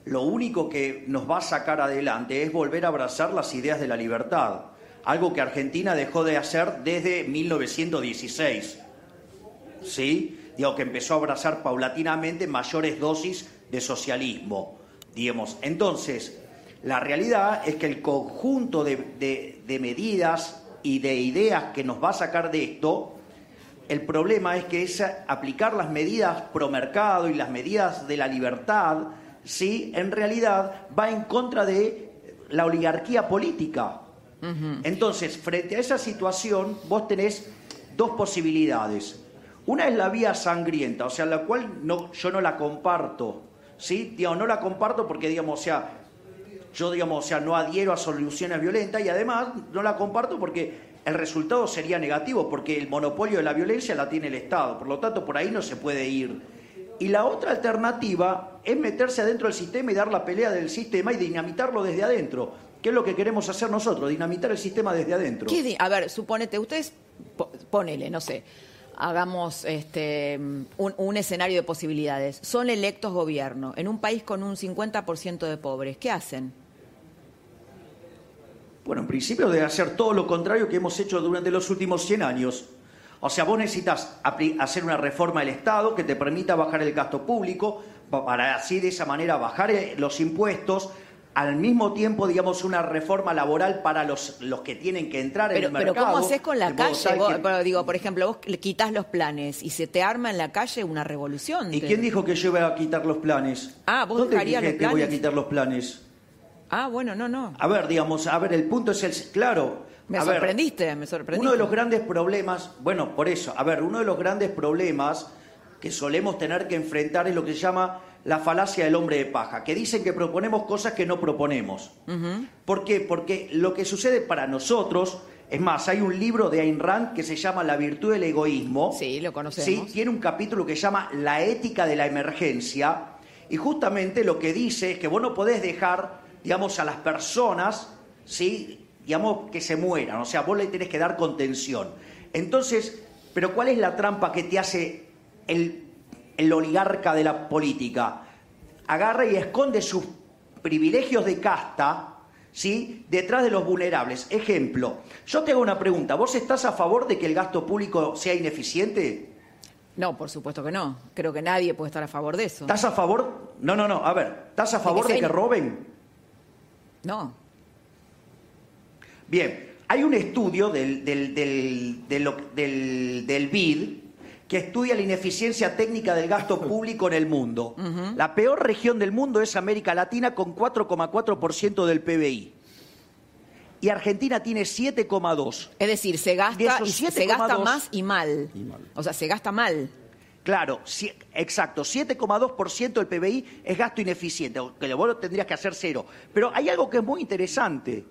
lo único que nos va a sacar adelante es volver a abrazar las ideas de la libertad, algo que Argentina dejó de hacer desde 1916. ¿sí? Digo, que empezó a abrazar paulatinamente mayores dosis de socialismo, digamos. Entonces, la realidad es que el conjunto de, de- medidas y de ideas que nos va a sacar de esto, el problema es que es aplicar las medidas pro mercado y las medidas de la libertad, ¿sí? En realidad va en contra de la oligarquía política. Entonces, frente a esa situación, vos tenés dos posibilidades. Una es la vía sangrienta, o sea, la cual no, yo no la comparto, ¿sí? Digamos, no la comparto porque, digamos, o sea, yo, digamos, o sea, no adhiero a soluciones violentas y además no la comparto porque el resultado sería negativo, porque el monopolio de la violencia la tiene el Estado, por lo tanto, por ahí no se puede ir. Y la otra alternativa es meterse adentro del sistema y dar la pelea del sistema y dinamitarlo desde adentro, que es lo que queremos hacer nosotros, dinamitar el sistema desde adentro. ¿Qué a ver, suponete, ustedes, po- ponele, no sé, hagamos este, un, un escenario de posibilidades. Son electos gobierno en un país con un 50% de pobres. ¿Qué hacen? Bueno, en principio debe hacer todo lo contrario que hemos hecho durante los últimos 100 años. O sea, vos necesitas hacer una reforma del Estado que te permita bajar el gasto público, para así de esa manera bajar eh, los impuestos, al mismo tiempo, digamos, una reforma laboral para los, los que tienen que entrar en el mercado. Pero ¿cómo haces con la calle? tal Vos- que- pero digo, por ejemplo, vos quitas los planes y se te arma en la calle una revolución. ¿Y Te- quién dijo que yo iba a quitar los planes? Ah, ¿vos ¿Dónde dije los que voy a planes? quitar los planes? Ah, bueno, no, no. A ver, digamos, a ver, el punto es el... Claro. Me a ver, sorprendiste, me sorprendiste. Uno de los grandes problemas, bueno, por eso, a ver, uno de los grandes problemas que solemos tener que enfrentar es lo que se llama la falacia del hombre de paja, que dicen que proponemos cosas que no proponemos. ¿Por qué? Porque lo que sucede para nosotros, es más, hay un libro de Ayn Rand que se llama La virtud del egoísmo. Sí, lo conocemos. Sí, tiene un capítulo que se llama La ética de la emergencia y justamente lo que dice es que vos no podés dejar, digamos, a las personas, ¿sí? digamos, que se mueran, o sea, vos le tenés que dar contención. Entonces, pero ¿cuál es la trampa que te hace el, el oligarca de la política? Agarra y esconde sus privilegios de casta, ¿sí? Detrás de los vulnerables. Ejemplo, yo te hago una pregunta, ¿vos estás a favor de que el gasto público sea ineficiente? No, por supuesto que no. Creo que nadie puede estar a favor de eso. ¿Estás a favor? No, no, no, a ver, ¿estás a favor de que roben? No. Bien, hay un estudio del, del, del, del- del BID que estudia la ineficiencia técnica del gasto público en el mundo. La peor región del mundo es América Latina con 4,4% del PBI. Y Argentina tiene 7,2%. Es decir, se gasta y se gasta 7,2 más y mal. O sea, se gasta mal. Claro, si- exacto, 7,2% del PBI es gasto ineficiente, que vos lo tendrías que hacer cero. Pero hay algo que es muy interesante.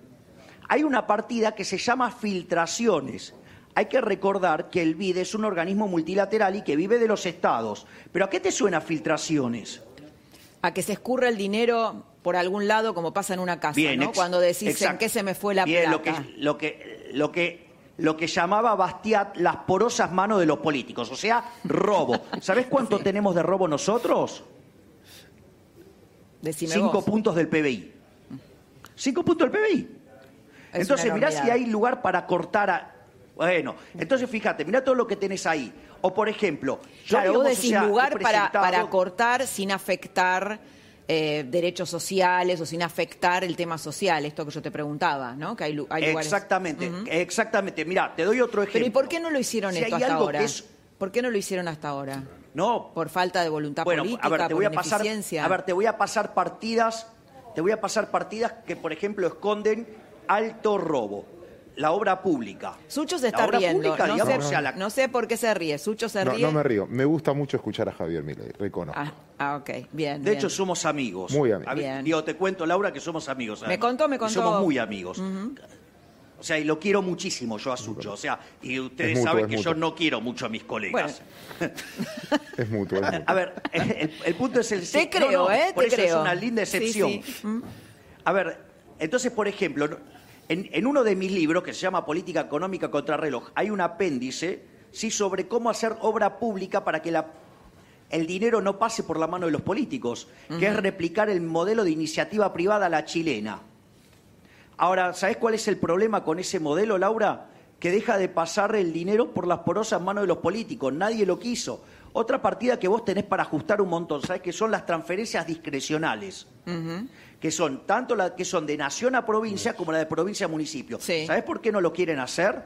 Hay una partida que se llama filtraciones. Hay que recordar que el BID es un organismo multilateral y que vive de los estados. ¿Pero a qué te suena filtraciones? A que se escurra el dinero por algún lado, como pasa en una casa, Bien, ¿no? Cuando decís en qué se me fue la Bien, lo que, lo que, lo que, lo que llamaba Bastiat las porosas manos de los políticos, o sea, robo. ¿Sabés cuánto tenemos de robo nosotros? Decime Cinco vos. puntos del PBI. Cinco puntos del PBI. Es entonces, mirá si hay lugar para cortar a... Bueno, entonces fíjate, mirá todo lo que tenés ahí. O por ejemplo, yo, Claro, vos digamos, o decís sea, he lugar para, presentado- para cortar sin afectar eh, derechos sociales o sin afectar el tema social, esto que yo te preguntaba, ¿no? Que hay, hay lugares. Exactamente, exactamente. Mira, te doy otro ejemplo. Pero ¿y por qué no lo hicieron Si esto hasta ahora? es- ¿Por qué no lo hicieron hasta ahora? No, ¿Por falta de voluntad bueno, política? a ver, te voy a por pasar, ineficiencia? a ver, te voy a pasar partidas, te voy a pasar partidas que, por ejemplo, esconden alto robo. La obra pública. Sucho se La está obra riendo. pública, no, digamos, sé, o sea, la- no sé por qué se ríe. Sucho se No, ríe. no me río. Me gusta mucho escuchar a Javier Milei, reconozco. Ah, ah, ok, bien. De bien. hecho, somos amigos. Muy amigos. Bien. Digo, te cuento, Laura, que somos amigos. Me contó, me Y contó. somos muy amigos. O sea, y lo quiero muchísimo yo a Sucho. O sea, y ustedes mutuo, saben que mutuo. yo no quiero mucho a mis colegas. Es mutuo, es mutuo. A ver, el, el punto es el... Te creo, no, ¿eh? Por Te eso creo. es una linda excepción. sí. A ver, entonces, por ejemplo, ¿no? En, en uno de mis libros, que se llama Política Económica contra Reloj, hay un apéndice ¿sí? sobre cómo hacer obra pública para que la, el dinero no pase por la mano de los políticos, que es replicar el modelo de iniciativa privada a la chilena. Ahora, ¿sabés cuál es el problema con ese modelo, Laura? Que deja de pasar el dinero por las porosas manos de los políticos. Nadie lo quiso. Otra partida que vos tenés para ajustar un montón, ¿sabés? Que son las transferencias discrecionales. Ujú. Que son tanto las que son de nación a provincia como la de provincia a municipio. Sí. ¿Sabés por qué no lo quieren hacer?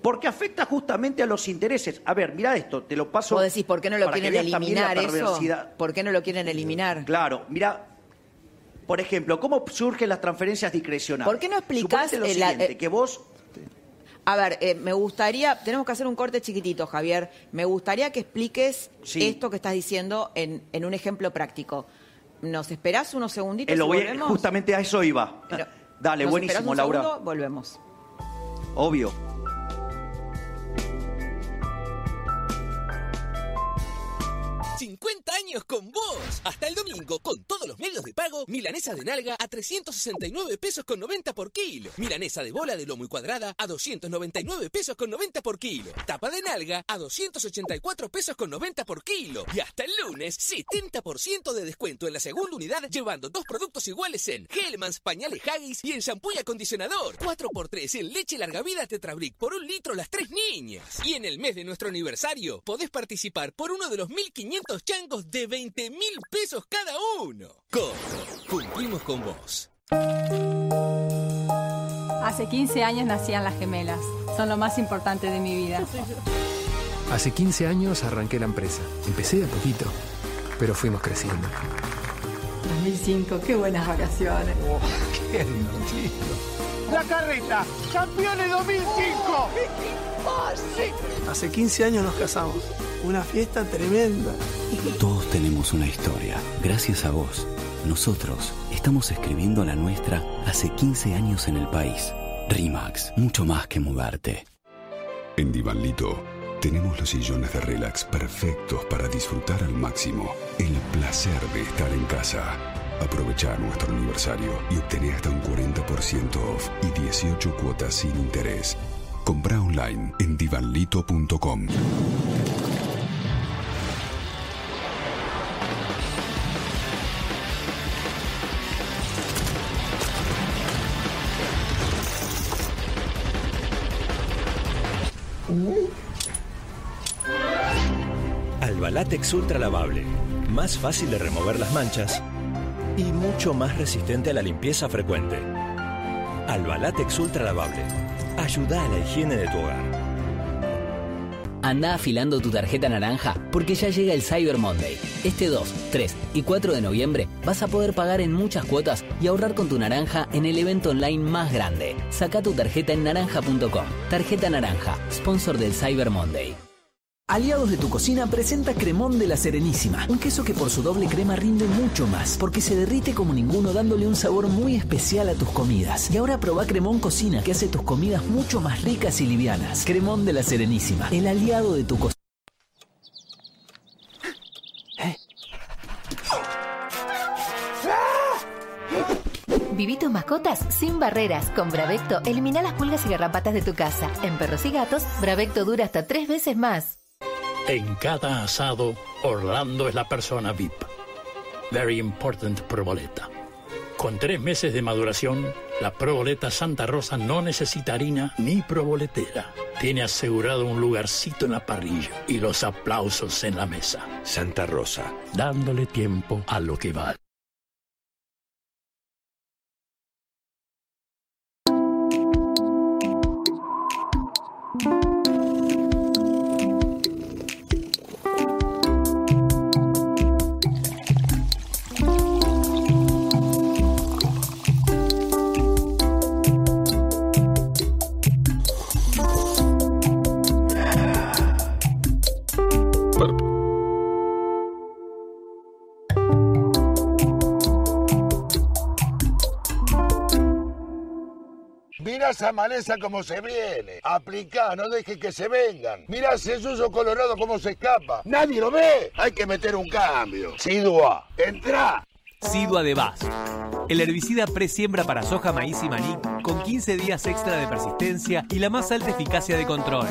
Porque afecta justamente a los intereses. A ver, mira esto, te lo paso. Vos decís, ¿por qué no lo quieren la eliminar eso? ¿Por qué no lo quieren eliminar? Claro, mira, por ejemplo, ¿cómo surgen las transferencias discrecionales? ¿Por qué no explicás Suponete lo siguiente, eh, que vos A ver, eh, me gustaría, tenemos que hacer un corte chiquitito, Javier. Me gustaría que expliques Sí. esto que estás diciendo en, en un ejemplo práctico. ¿Nos esperás unos segunditos eh, lo voy volvemos? justamente a eso iba. Pero- Dale, ¿Nos esperás buenísimo, un Laura. segundo? Volvemos. Obvio. ¡50 años con vos! Hasta el domingo, con todos los medios de pago, milanesa de nalga a 369 pesos con 90 por kilo. Milanesa de bola de lomo y cuadrada a 299 pesos con 90 por kilo. Tapa de nalga a 284 pesos con 90 por kilo. Y hasta el lunes, 70% de descuento en la segunda unidad, llevando dos productos iguales en Hellmans, pañales Haggis y en shampoo y acondicionador. 4x3 en leche larga vida Tetrabric por un litro las tres niñas. Y en el mes de nuestro aniversario, podés participar por uno de los 1500 changos de 20 mil pesos cada uno. Coto, cumplimos con vos. Hace 15 años nacían las gemelas. Son lo más importante de mi vida. Hace 15 años arranqué la empresa. Empecé de a poquito, pero fuimos creciendo. 2005, qué buenas vacaciones. ¡Qué divertido! La carreta, campeones 2005. Hace 15 años nos casamos. Una fiesta tremenda. Todos tenemos una historia. Gracias a vos, nosotros estamos escribiendo la nuestra hace 15 años en el país. RIMAX, mucho más que mudarte. En Divanlito tenemos los sillones de relax perfectos para disfrutar al máximo el placer de estar en casa. Aprovecha nuestro aniversario y obtené hasta un 40% off y 18 cuotas sin interés. Compra online en divanlito.com. Albalatex Ultra Lavable. Más fácil de remover las manchas y mucho más resistente a la limpieza frecuente. Albalatex Ultra Lavable. Ayuda a la higiene de tu hogar. Anda afilando tu tarjeta naranja porque ya llega el Cyber Monday. Este 2, 3 y 4 de noviembre vas a poder pagar en muchas cuotas y ahorrar con tu naranja en el evento online más grande. Saca tu tarjeta en naranja.com. Tarjeta naranja, sponsor del Cyber Monday. Aliados de tu cocina presenta Cremón de la Serenísima, un queso que por su doble crema rinde mucho más, porque se derrite como ninguno dándole un sabor muy especial a tus comidas. Y ahora probá Cremón Cocina, que hace tus comidas mucho más ricas y livianas. Cremón de la Serenísima, el aliado de tu cocina. Viví tus mascotas sin barreras. Con Bravecto elimina las pulgas y garrapatas de tu casa. En perros y gatos, Bravecto dura hasta tres veces más. En cada asado, Orlando es la persona VIP. Very important proboleta. Con tres meses de maduración, la proboleta Santa Rosa no necesita harina ni proboletera. Tiene asegurado un lugarcito en la parrilla y los aplausos en la mesa. Santa Rosa. Dándole tiempo a lo que vale. Esa maleza como se viene. Aplicá, no dejes que se vengan. Mirá ese suyo colorado como se escapa. Nadie lo ve. Hay que meter un cambio. Sidua, entra. Sidua de Vaz. El herbicida presiembra para soja, maíz y maní con 15 días extra de persistencia y la más alta eficacia de control.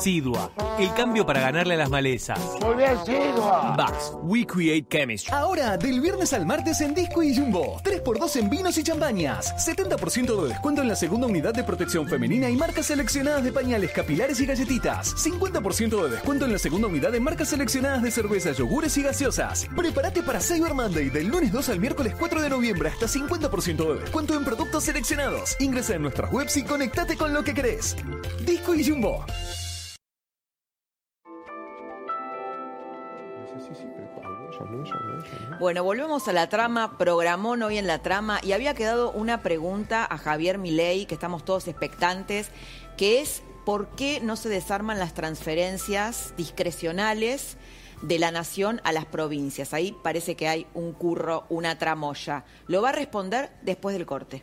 Sidua, el cambio para ganarle a las malezas. Muy bien, Sidua. Vax, we create chemistry. Ahora, del viernes al martes en Disco y Jumbo. 3x2 en vinos y champañas. 70% de descuento en la segunda unidad de protección femenina y marcas seleccionadas de pañales capilares y galletitas. 50% de descuento en la segunda unidad de marcas seleccionadas de cervezas, yogures y gaseosas. Prepárate para Cyber Monday del lunes 2 al miércoles 4 de noviembre hasta 50% de descuento en productos seleccionados. Ingresa en nuestras webs y conectate con lo que querés. Disco y Jumbo. Bueno, volvemos a la trama, programón hoy en la trama y había quedado una pregunta a Javier Milei, que estamos todos expectantes, que es ¿por qué no se desarman las transferencias discrecionales de la nación a las provincias? Ahí parece que hay un curro, una tramoya. Lo va a responder después del corte.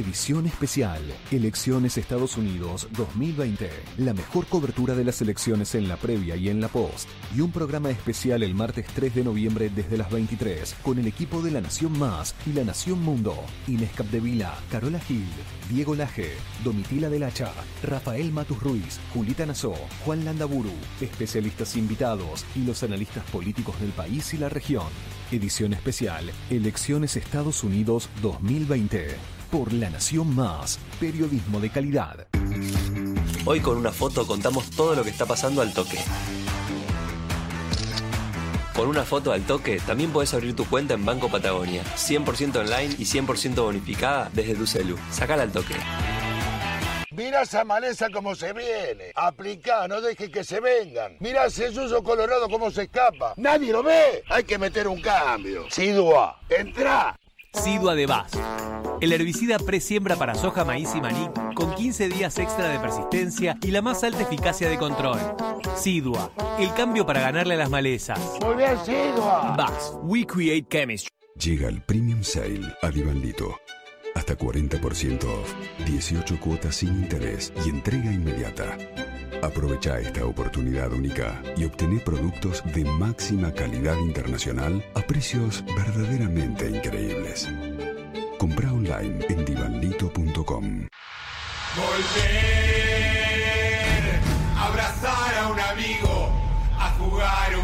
Edición especial. Elecciones Estados Unidos 2020. La mejor cobertura de las elecciones en la previa y en la post. Y un programa especial el martes 3 de noviembre desde las 23 con el equipo de La Nación Más y La Nación Mundo. Inés Capdevila, Carola Gil, Diego Laje, Domitila del Hacha, Rafael Matus Ruiz, Julita Nazó, Juan Landaburu, especialistas invitados y los analistas políticos del país y la región. Edición especial Elecciones Estados Unidos 2020 por La Nación Más, periodismo de calidad. Hoy con una foto contamos todo lo que está pasando al toque. Con una foto al toque también puedes abrir tu cuenta en Banco Patagonia, 100% online y 100% bonificada desde tu celu. Sacala al toque. Mira esa maleza como se viene. Aplicá, no dejes que se vengan. Mira ese suyo colorado como se escapa. Nadie lo ve. Hay que meter un cambio. Sidua, entra. Sidua de Vaz. El herbicida pre-siembra para soja, maíz y maní con 15 días extra de persistencia y la más alta eficacia de control. Sidua, el cambio para ganarle a las malezas. Muy bien, Sidua. Vaz, we create chemistry. Llega el Premium Sale a Divandito. Hasta 40% off, 18 cuotas sin interés y entrega inmediata. Aprovecha esta oportunidad única y obtené productos de máxima calidad internacional a precios verdaderamente increíbles. Compra online en divanlito.com. Volver, abrazar a un amigo, a jugar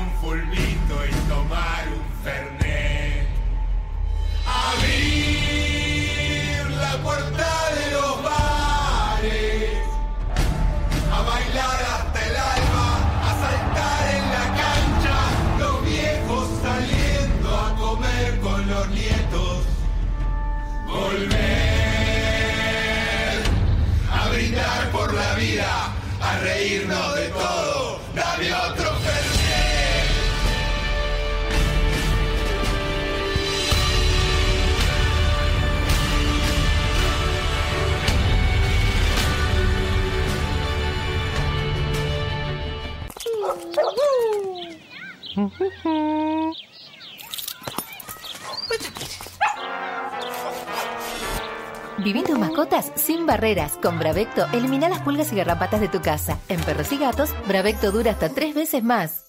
Tus mascotas sin barreras. Con Bravecto, elimina las pulgas y garrapatas de tu casa. En perros y gatos, Bravecto dura hasta tres veces más.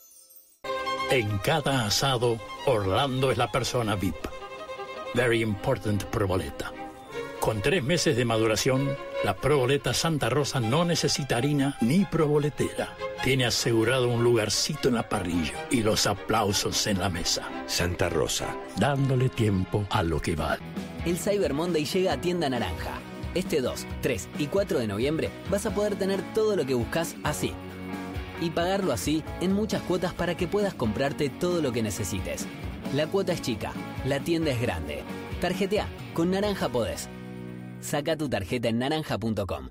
En cada asado, Orlando es la persona VIP. Very important proboleta. Con tres meses de maduración, la proboleta Santa Rosa no necesita harina ni proboletera. Tiene asegurado un lugarcito en la parrilla y los aplausos en la mesa. Santa Rosa. Dándole tiempo a lo que vale. El Cyber Monday llega a Tienda Naranja. Este 2, 3 y 4 de noviembre vas a poder tener todo lo que buscas así. Y pagarlo así en muchas cuotas para que puedas comprarte todo lo que necesites. La cuota es chica, la tienda es grande. Tarjetea, con Naranja podés. Saca tu tarjeta en naranja.com.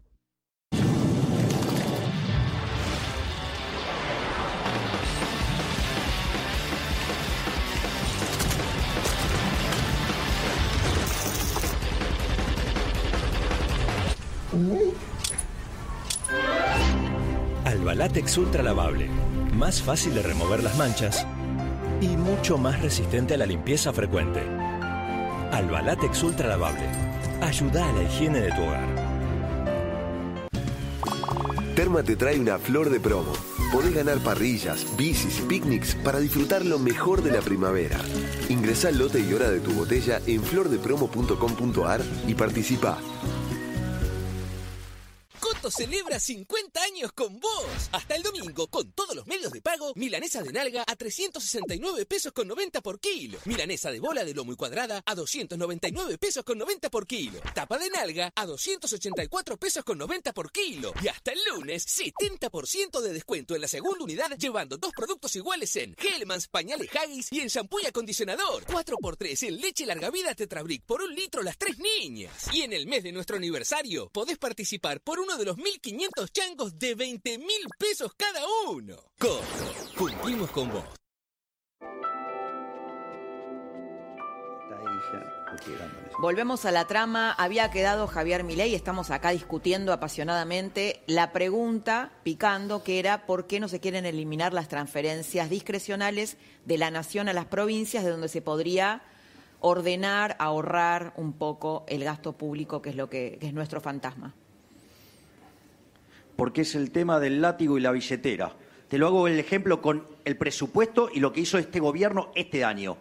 Albalatex Ultra Lavable. Más fácil de remover las manchas y mucho más resistente a la limpieza frecuente. Albalatex Ultra Lavable. Ayuda a la higiene de tu hogar. Terma te trae una flor de promo. Podés ganar parrillas, bicis, picnics para disfrutar lo mejor de la primavera. Ingresá al lote y hora de tu botella en flordepromo.com.ar y participa. Coto celebra 50 años con vos. Hasta el domingo, con todos los medios de pago, milanesa de nalga a 369 pesos con 90 por kilo. Milanesa de bola de lomo y cuadrada a 299 pesos con 90 por kilo. Tapa de nalga a 284 pesos con 90 por kilo. Y hasta el lunes, 70% de descuento en la segunda unidad, llevando dos productos iguales en Hellmans, pañales Haggis y en shampoo y acondicionador. 4x3 en leche larga vida Tetrabric por un litro las tres niñas. Y en el mes de nuestro aniversario, podés participar por uno de los 1500 changos de 20 mil pesos cada uno. Coto, cumplimos con vos. Volvemos a la trama. Había quedado Javier Milei, estamos acá discutiendo apasionadamente la pregunta picando que era por qué no se quieren eliminar las transferencias discrecionales de la nación a las provincias de donde se podría ordenar, ahorrar un poco el gasto público, que es lo que, que es nuestro fantasma. Porque es el tema del látigo y la billetera. Te lo hago el ejemplo con el presupuesto y lo que hizo este gobierno este año.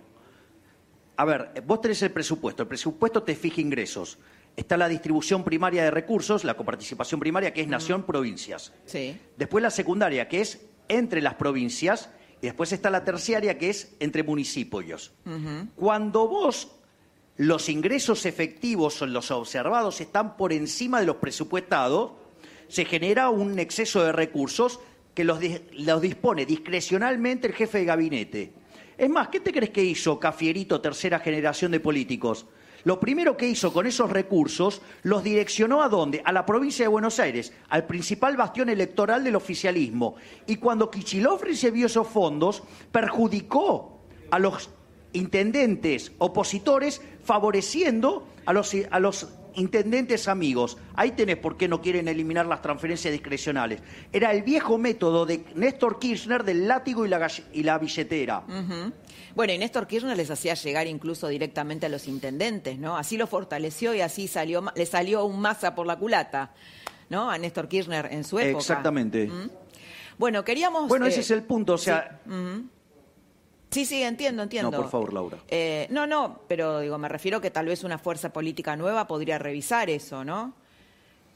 A ver, vos tenés el presupuesto, el presupuesto te fija ingresos. Está la distribución primaria de recursos, la coparticipación primaria, que es nación-provincias. Sí. Después la secundaria, que es entre las provincias. Y después está la terciaria, que es entre municipios. Cuando vos los ingresos efectivos o los observados están por encima de los presupuestados, se genera un exceso de recursos que los, di- los dispone discrecionalmente el jefe de gabinete. Es más, ¿qué te crees que hizo Cafierito, tercera generación de políticos? Lo primero que hizo con esos recursos los direccionó a dónde? A la provincia de Buenos Aires, al principal bastión electoral del oficialismo. Y cuando Kichilov recibió esos fondos, perjudicó a los intendentes opositores, favoreciendo a los, a los intendentes amigos. Ahí tenés por qué no quieren eliminar las transferencias discrecionales. Era el viejo método de Néstor Kirchner del látigo y la, gall- y la billetera. Bueno, y Néstor Kirchner les hacía llegar incluso directamente a los intendentes, ¿no? Así lo fortaleció y así salió, le salió un masa por la culata, ¿no? A Néstor Kirchner en su época. Exactamente. ¿Mm? Bueno, queríamos... Bueno, ese eh, es el punto. O sea, sí. Sí, sí, entiendo, entiendo. no, por favor, Laura. Eh, no, no, pero digo, me refiero que tal vez una fuerza política nueva podría revisar eso, ¿no?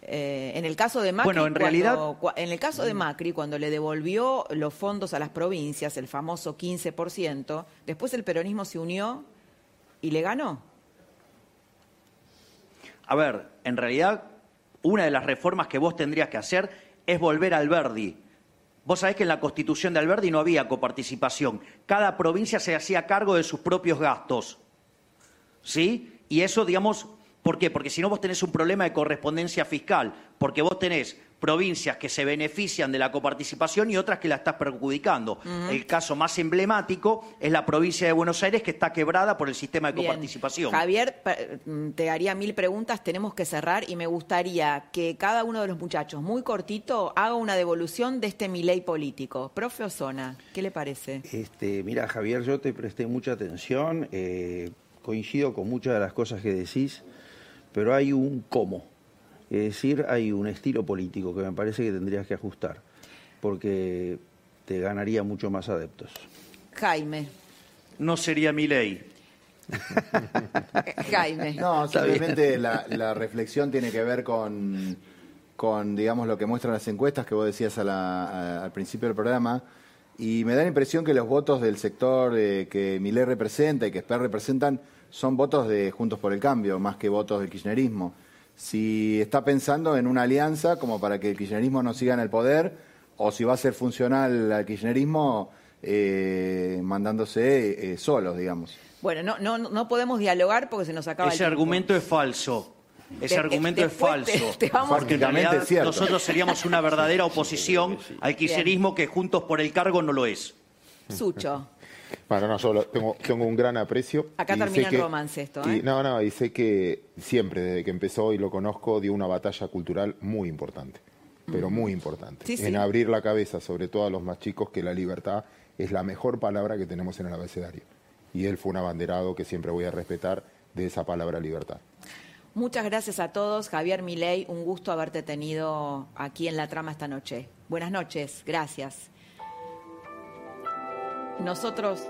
Eh, en el caso de Macri, Bueno, en cuando- realidad- en el caso de Macri, cuando le devolvió los fondos a las provincias, el famoso 15%, después el peronismo se unió y le ganó. A ver, en realidad, una de las reformas que vos tendrías que hacer es volver al Verdi. Vos sabés que en la constitución de Alberdi no había coparticipación. Cada provincia se hacía cargo de sus propios gastos. ¿Sí? Y eso, digamos, ¿por qué? Porque si no vos tenés un problema de correspondencia fiscal, porque vos tenés provincias que se benefician de la coparticipación y otras que la estás perjudicando. El caso más emblemático es la provincia de Buenos Aires que está quebrada por el sistema de Bien. coparticipación. Javier, mm, te haría mil preguntas, tenemos que cerrar y me gustaría que cada uno de los muchachos, muy cortito, haga una devolución de este miley político. Profe Osona, ¿qué le parece? Este, mira, Javier, yo te presté mucha atención, eh, coincido con muchas de las cosas que decís, pero hay un cómo. Es decir, hay un estilo político que me parece que tendrías que ajustar, porque te ganaría mucho más adeptos. Jaime. No sería mi ley. Jaime. No, simplemente la, la reflexión tiene que ver con, con, digamos, lo que muestran las encuestas que vos decías a la- a- al principio del programa. Y me da la impresión que los votos del sector eh, que Milei representa y que Esper representan son votos de Juntos por el Cambio, más que votos del kirchnerismo. Si está pensando en una alianza como para que el kirchnerismo no siga en el poder, o si va a ser funcional al kirchnerismo eh, mandándose eh, solos, digamos. Bueno, no, no, no podemos dialogar porque se nos acaba Ese el argumento es falso. Ese De- argumento es te- falso. te vamos- porque en realidad nosotros seríamos una verdadera oposición al kirchnerismo que juntos por el cargo no lo es. Sucho. Bueno, no, solo tengo, tengo un gran aprecio. Acá termina el romance esto, y- ¿eh? no, no, y sé que siempre, desde que empezó y lo conozco, dio una batalla cultural muy importante, pero muy importante. Sí, sí. En abrir la cabeza, sobre todo a los más chicos, que la libertad es la mejor palabra que tenemos en el abecedario. Y él fue un abanderado que siempre voy a respetar de esa palabra libertad. Muchas gracias a todos. Javier Milei, un gusto haberte tenido aquí en la trama esta noche. Buenas noches, gracias. Nosotros...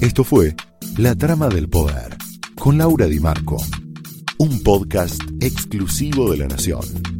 Esto fue La Trama del Poder con Laura Di Marco, un podcast exclusivo de La Nación.